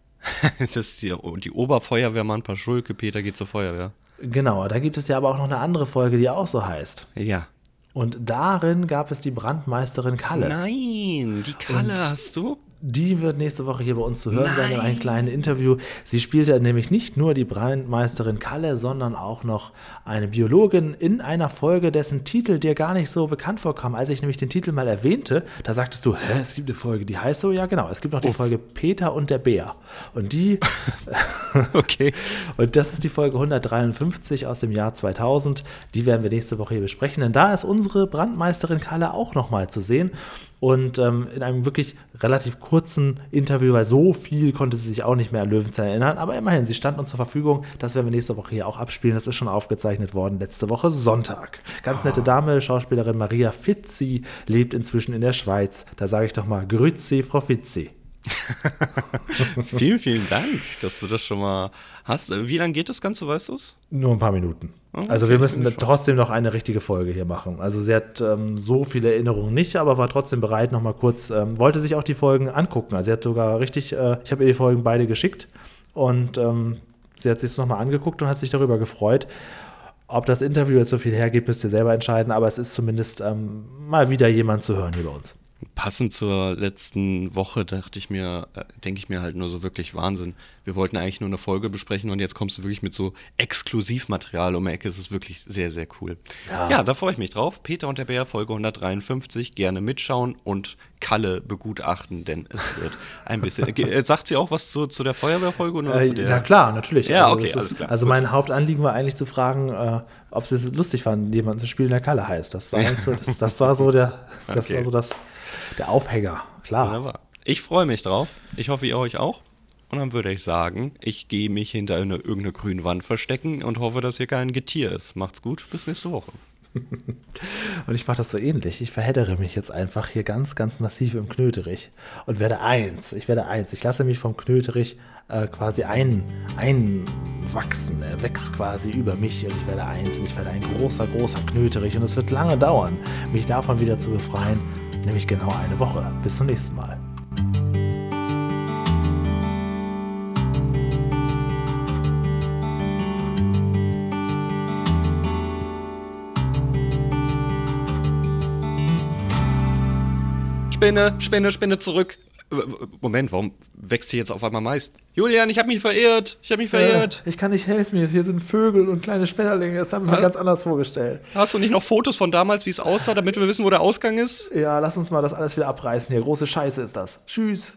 das ist die, die Oberfeuerwehrmann Paschulke, Peter geht zur Feuerwehr. Genau, da gibt es ja aber auch noch eine andere Folge, die auch so heißt. Ja. Und darin gab es die Brandmeisterin Kalle. Nein, die Kalle Und hast du? Die wird nächste Woche hier bei uns zu hören Nein. sein in einem kleinen Interview. Sie spielte nämlich nicht nur die Brandmeisterin Kalle, sondern auch noch eine Biologin in einer Folge, dessen Titel dir gar nicht so bekannt vorkam. Als ich nämlich den Titel mal erwähnte, da sagtest du, hä, es gibt eine Folge, die heißt so, ja genau, es gibt noch die Uff. Folge Peter und der Bär. Und die, okay. und das ist die Folge 153 aus dem Jahr 2000. Die werden wir nächste Woche hier besprechen, denn da ist unsere Brandmeisterin Kalle auch nochmal zu sehen. Und ähm, in einem wirklich relativ kurzen Interview, weil so viel konnte sie sich auch nicht mehr an Löwenzahn erinnern, aber immerhin, sie stand uns zur Verfügung. Das werden wir nächste Woche hier auch abspielen. Das ist schon aufgezeichnet worden letzte Woche Sonntag. Ganz nette Dame, Schauspielerin Maria Fizzi, lebt inzwischen in der Schweiz. Da sage ich doch mal Grüezi, Frau Fizzi. vielen, vielen Dank, dass du das schon mal hast. Wie lange geht das Ganze, weißt du es? Nur ein paar Minuten. Oh, okay, also wir müssen trotzdem noch eine richtige Folge hier machen. Also sie hat ähm, so viele Erinnerungen nicht, aber war trotzdem bereit, noch mal kurz, ähm, wollte sich auch die Folgen angucken. Also sie hat sogar richtig, äh, ich habe ihr die Folgen beide geschickt und ähm, sie hat sich es nochmal angeguckt und hat sich darüber gefreut. Ob das Interview jetzt so viel hergibt, müsst ihr selber entscheiden, aber es ist zumindest ähm, mal wieder jemand zu hören hier bei uns. Passend zur letzten Woche dachte ich mir, äh, denke ich mir halt nur so wirklich Wahnsinn. Wir wollten eigentlich nur eine Folge besprechen und jetzt kommst du wirklich mit so Exklusivmaterial um die Ecke. Es ist wirklich sehr, sehr cool. Ja. ja, da freue ich mich drauf. Peter und der Bär, Folge 153. Gerne mitschauen und Kalle begutachten, denn es wird ein bisschen. Äh, sagt sie auch was zu, zu der Feuerwehrfolge? Oder äh, der? Ja, klar, natürlich. Ja, also okay, alles klar. Also, mein Hauptanliegen war eigentlich zu fragen, äh, ob sie es lustig fanden, jemanden zu spielen, der Kalle heißt. Das war, so, das, das, war so der, das okay. war so das der Aufhänger, klar. Wunderbar. Ich freue mich drauf. Ich hoffe, ihr euch auch. Und dann würde ich sagen, ich gehe mich hinter eine, irgendeine grüne Wand verstecken und hoffe, dass hier kein Getier ist. Macht's gut, bis nächste Woche. und ich mache das so ähnlich. Ich verheddere mich jetzt einfach hier ganz, ganz massiv im Knöterich und werde eins. Ich werde eins. Ich lasse mich vom Knöterich äh, quasi ein, einwachsen. Er wächst quasi über mich und ich werde eins. Und ich werde ein großer, großer Knöterich. Und es wird lange dauern, mich davon wieder zu befreien nämlich genau eine Woche. Bis zum nächsten Mal. Spinne, Spinne, Spinne zurück. Moment, warum wächst hier jetzt auf einmal Mais? Julian, ich habe mich verirrt. Ich habe mich verirrt. Äh, ich kann nicht helfen. Hier sind Vögel und kleine Spenderlinge. Das haben wir mir ganz anders vorgestellt. Hast du nicht noch Fotos von damals, wie es aussah, damit wir wissen, wo der Ausgang ist? Ja, lass uns mal das alles wieder abreißen hier. Große Scheiße ist das. Tschüss.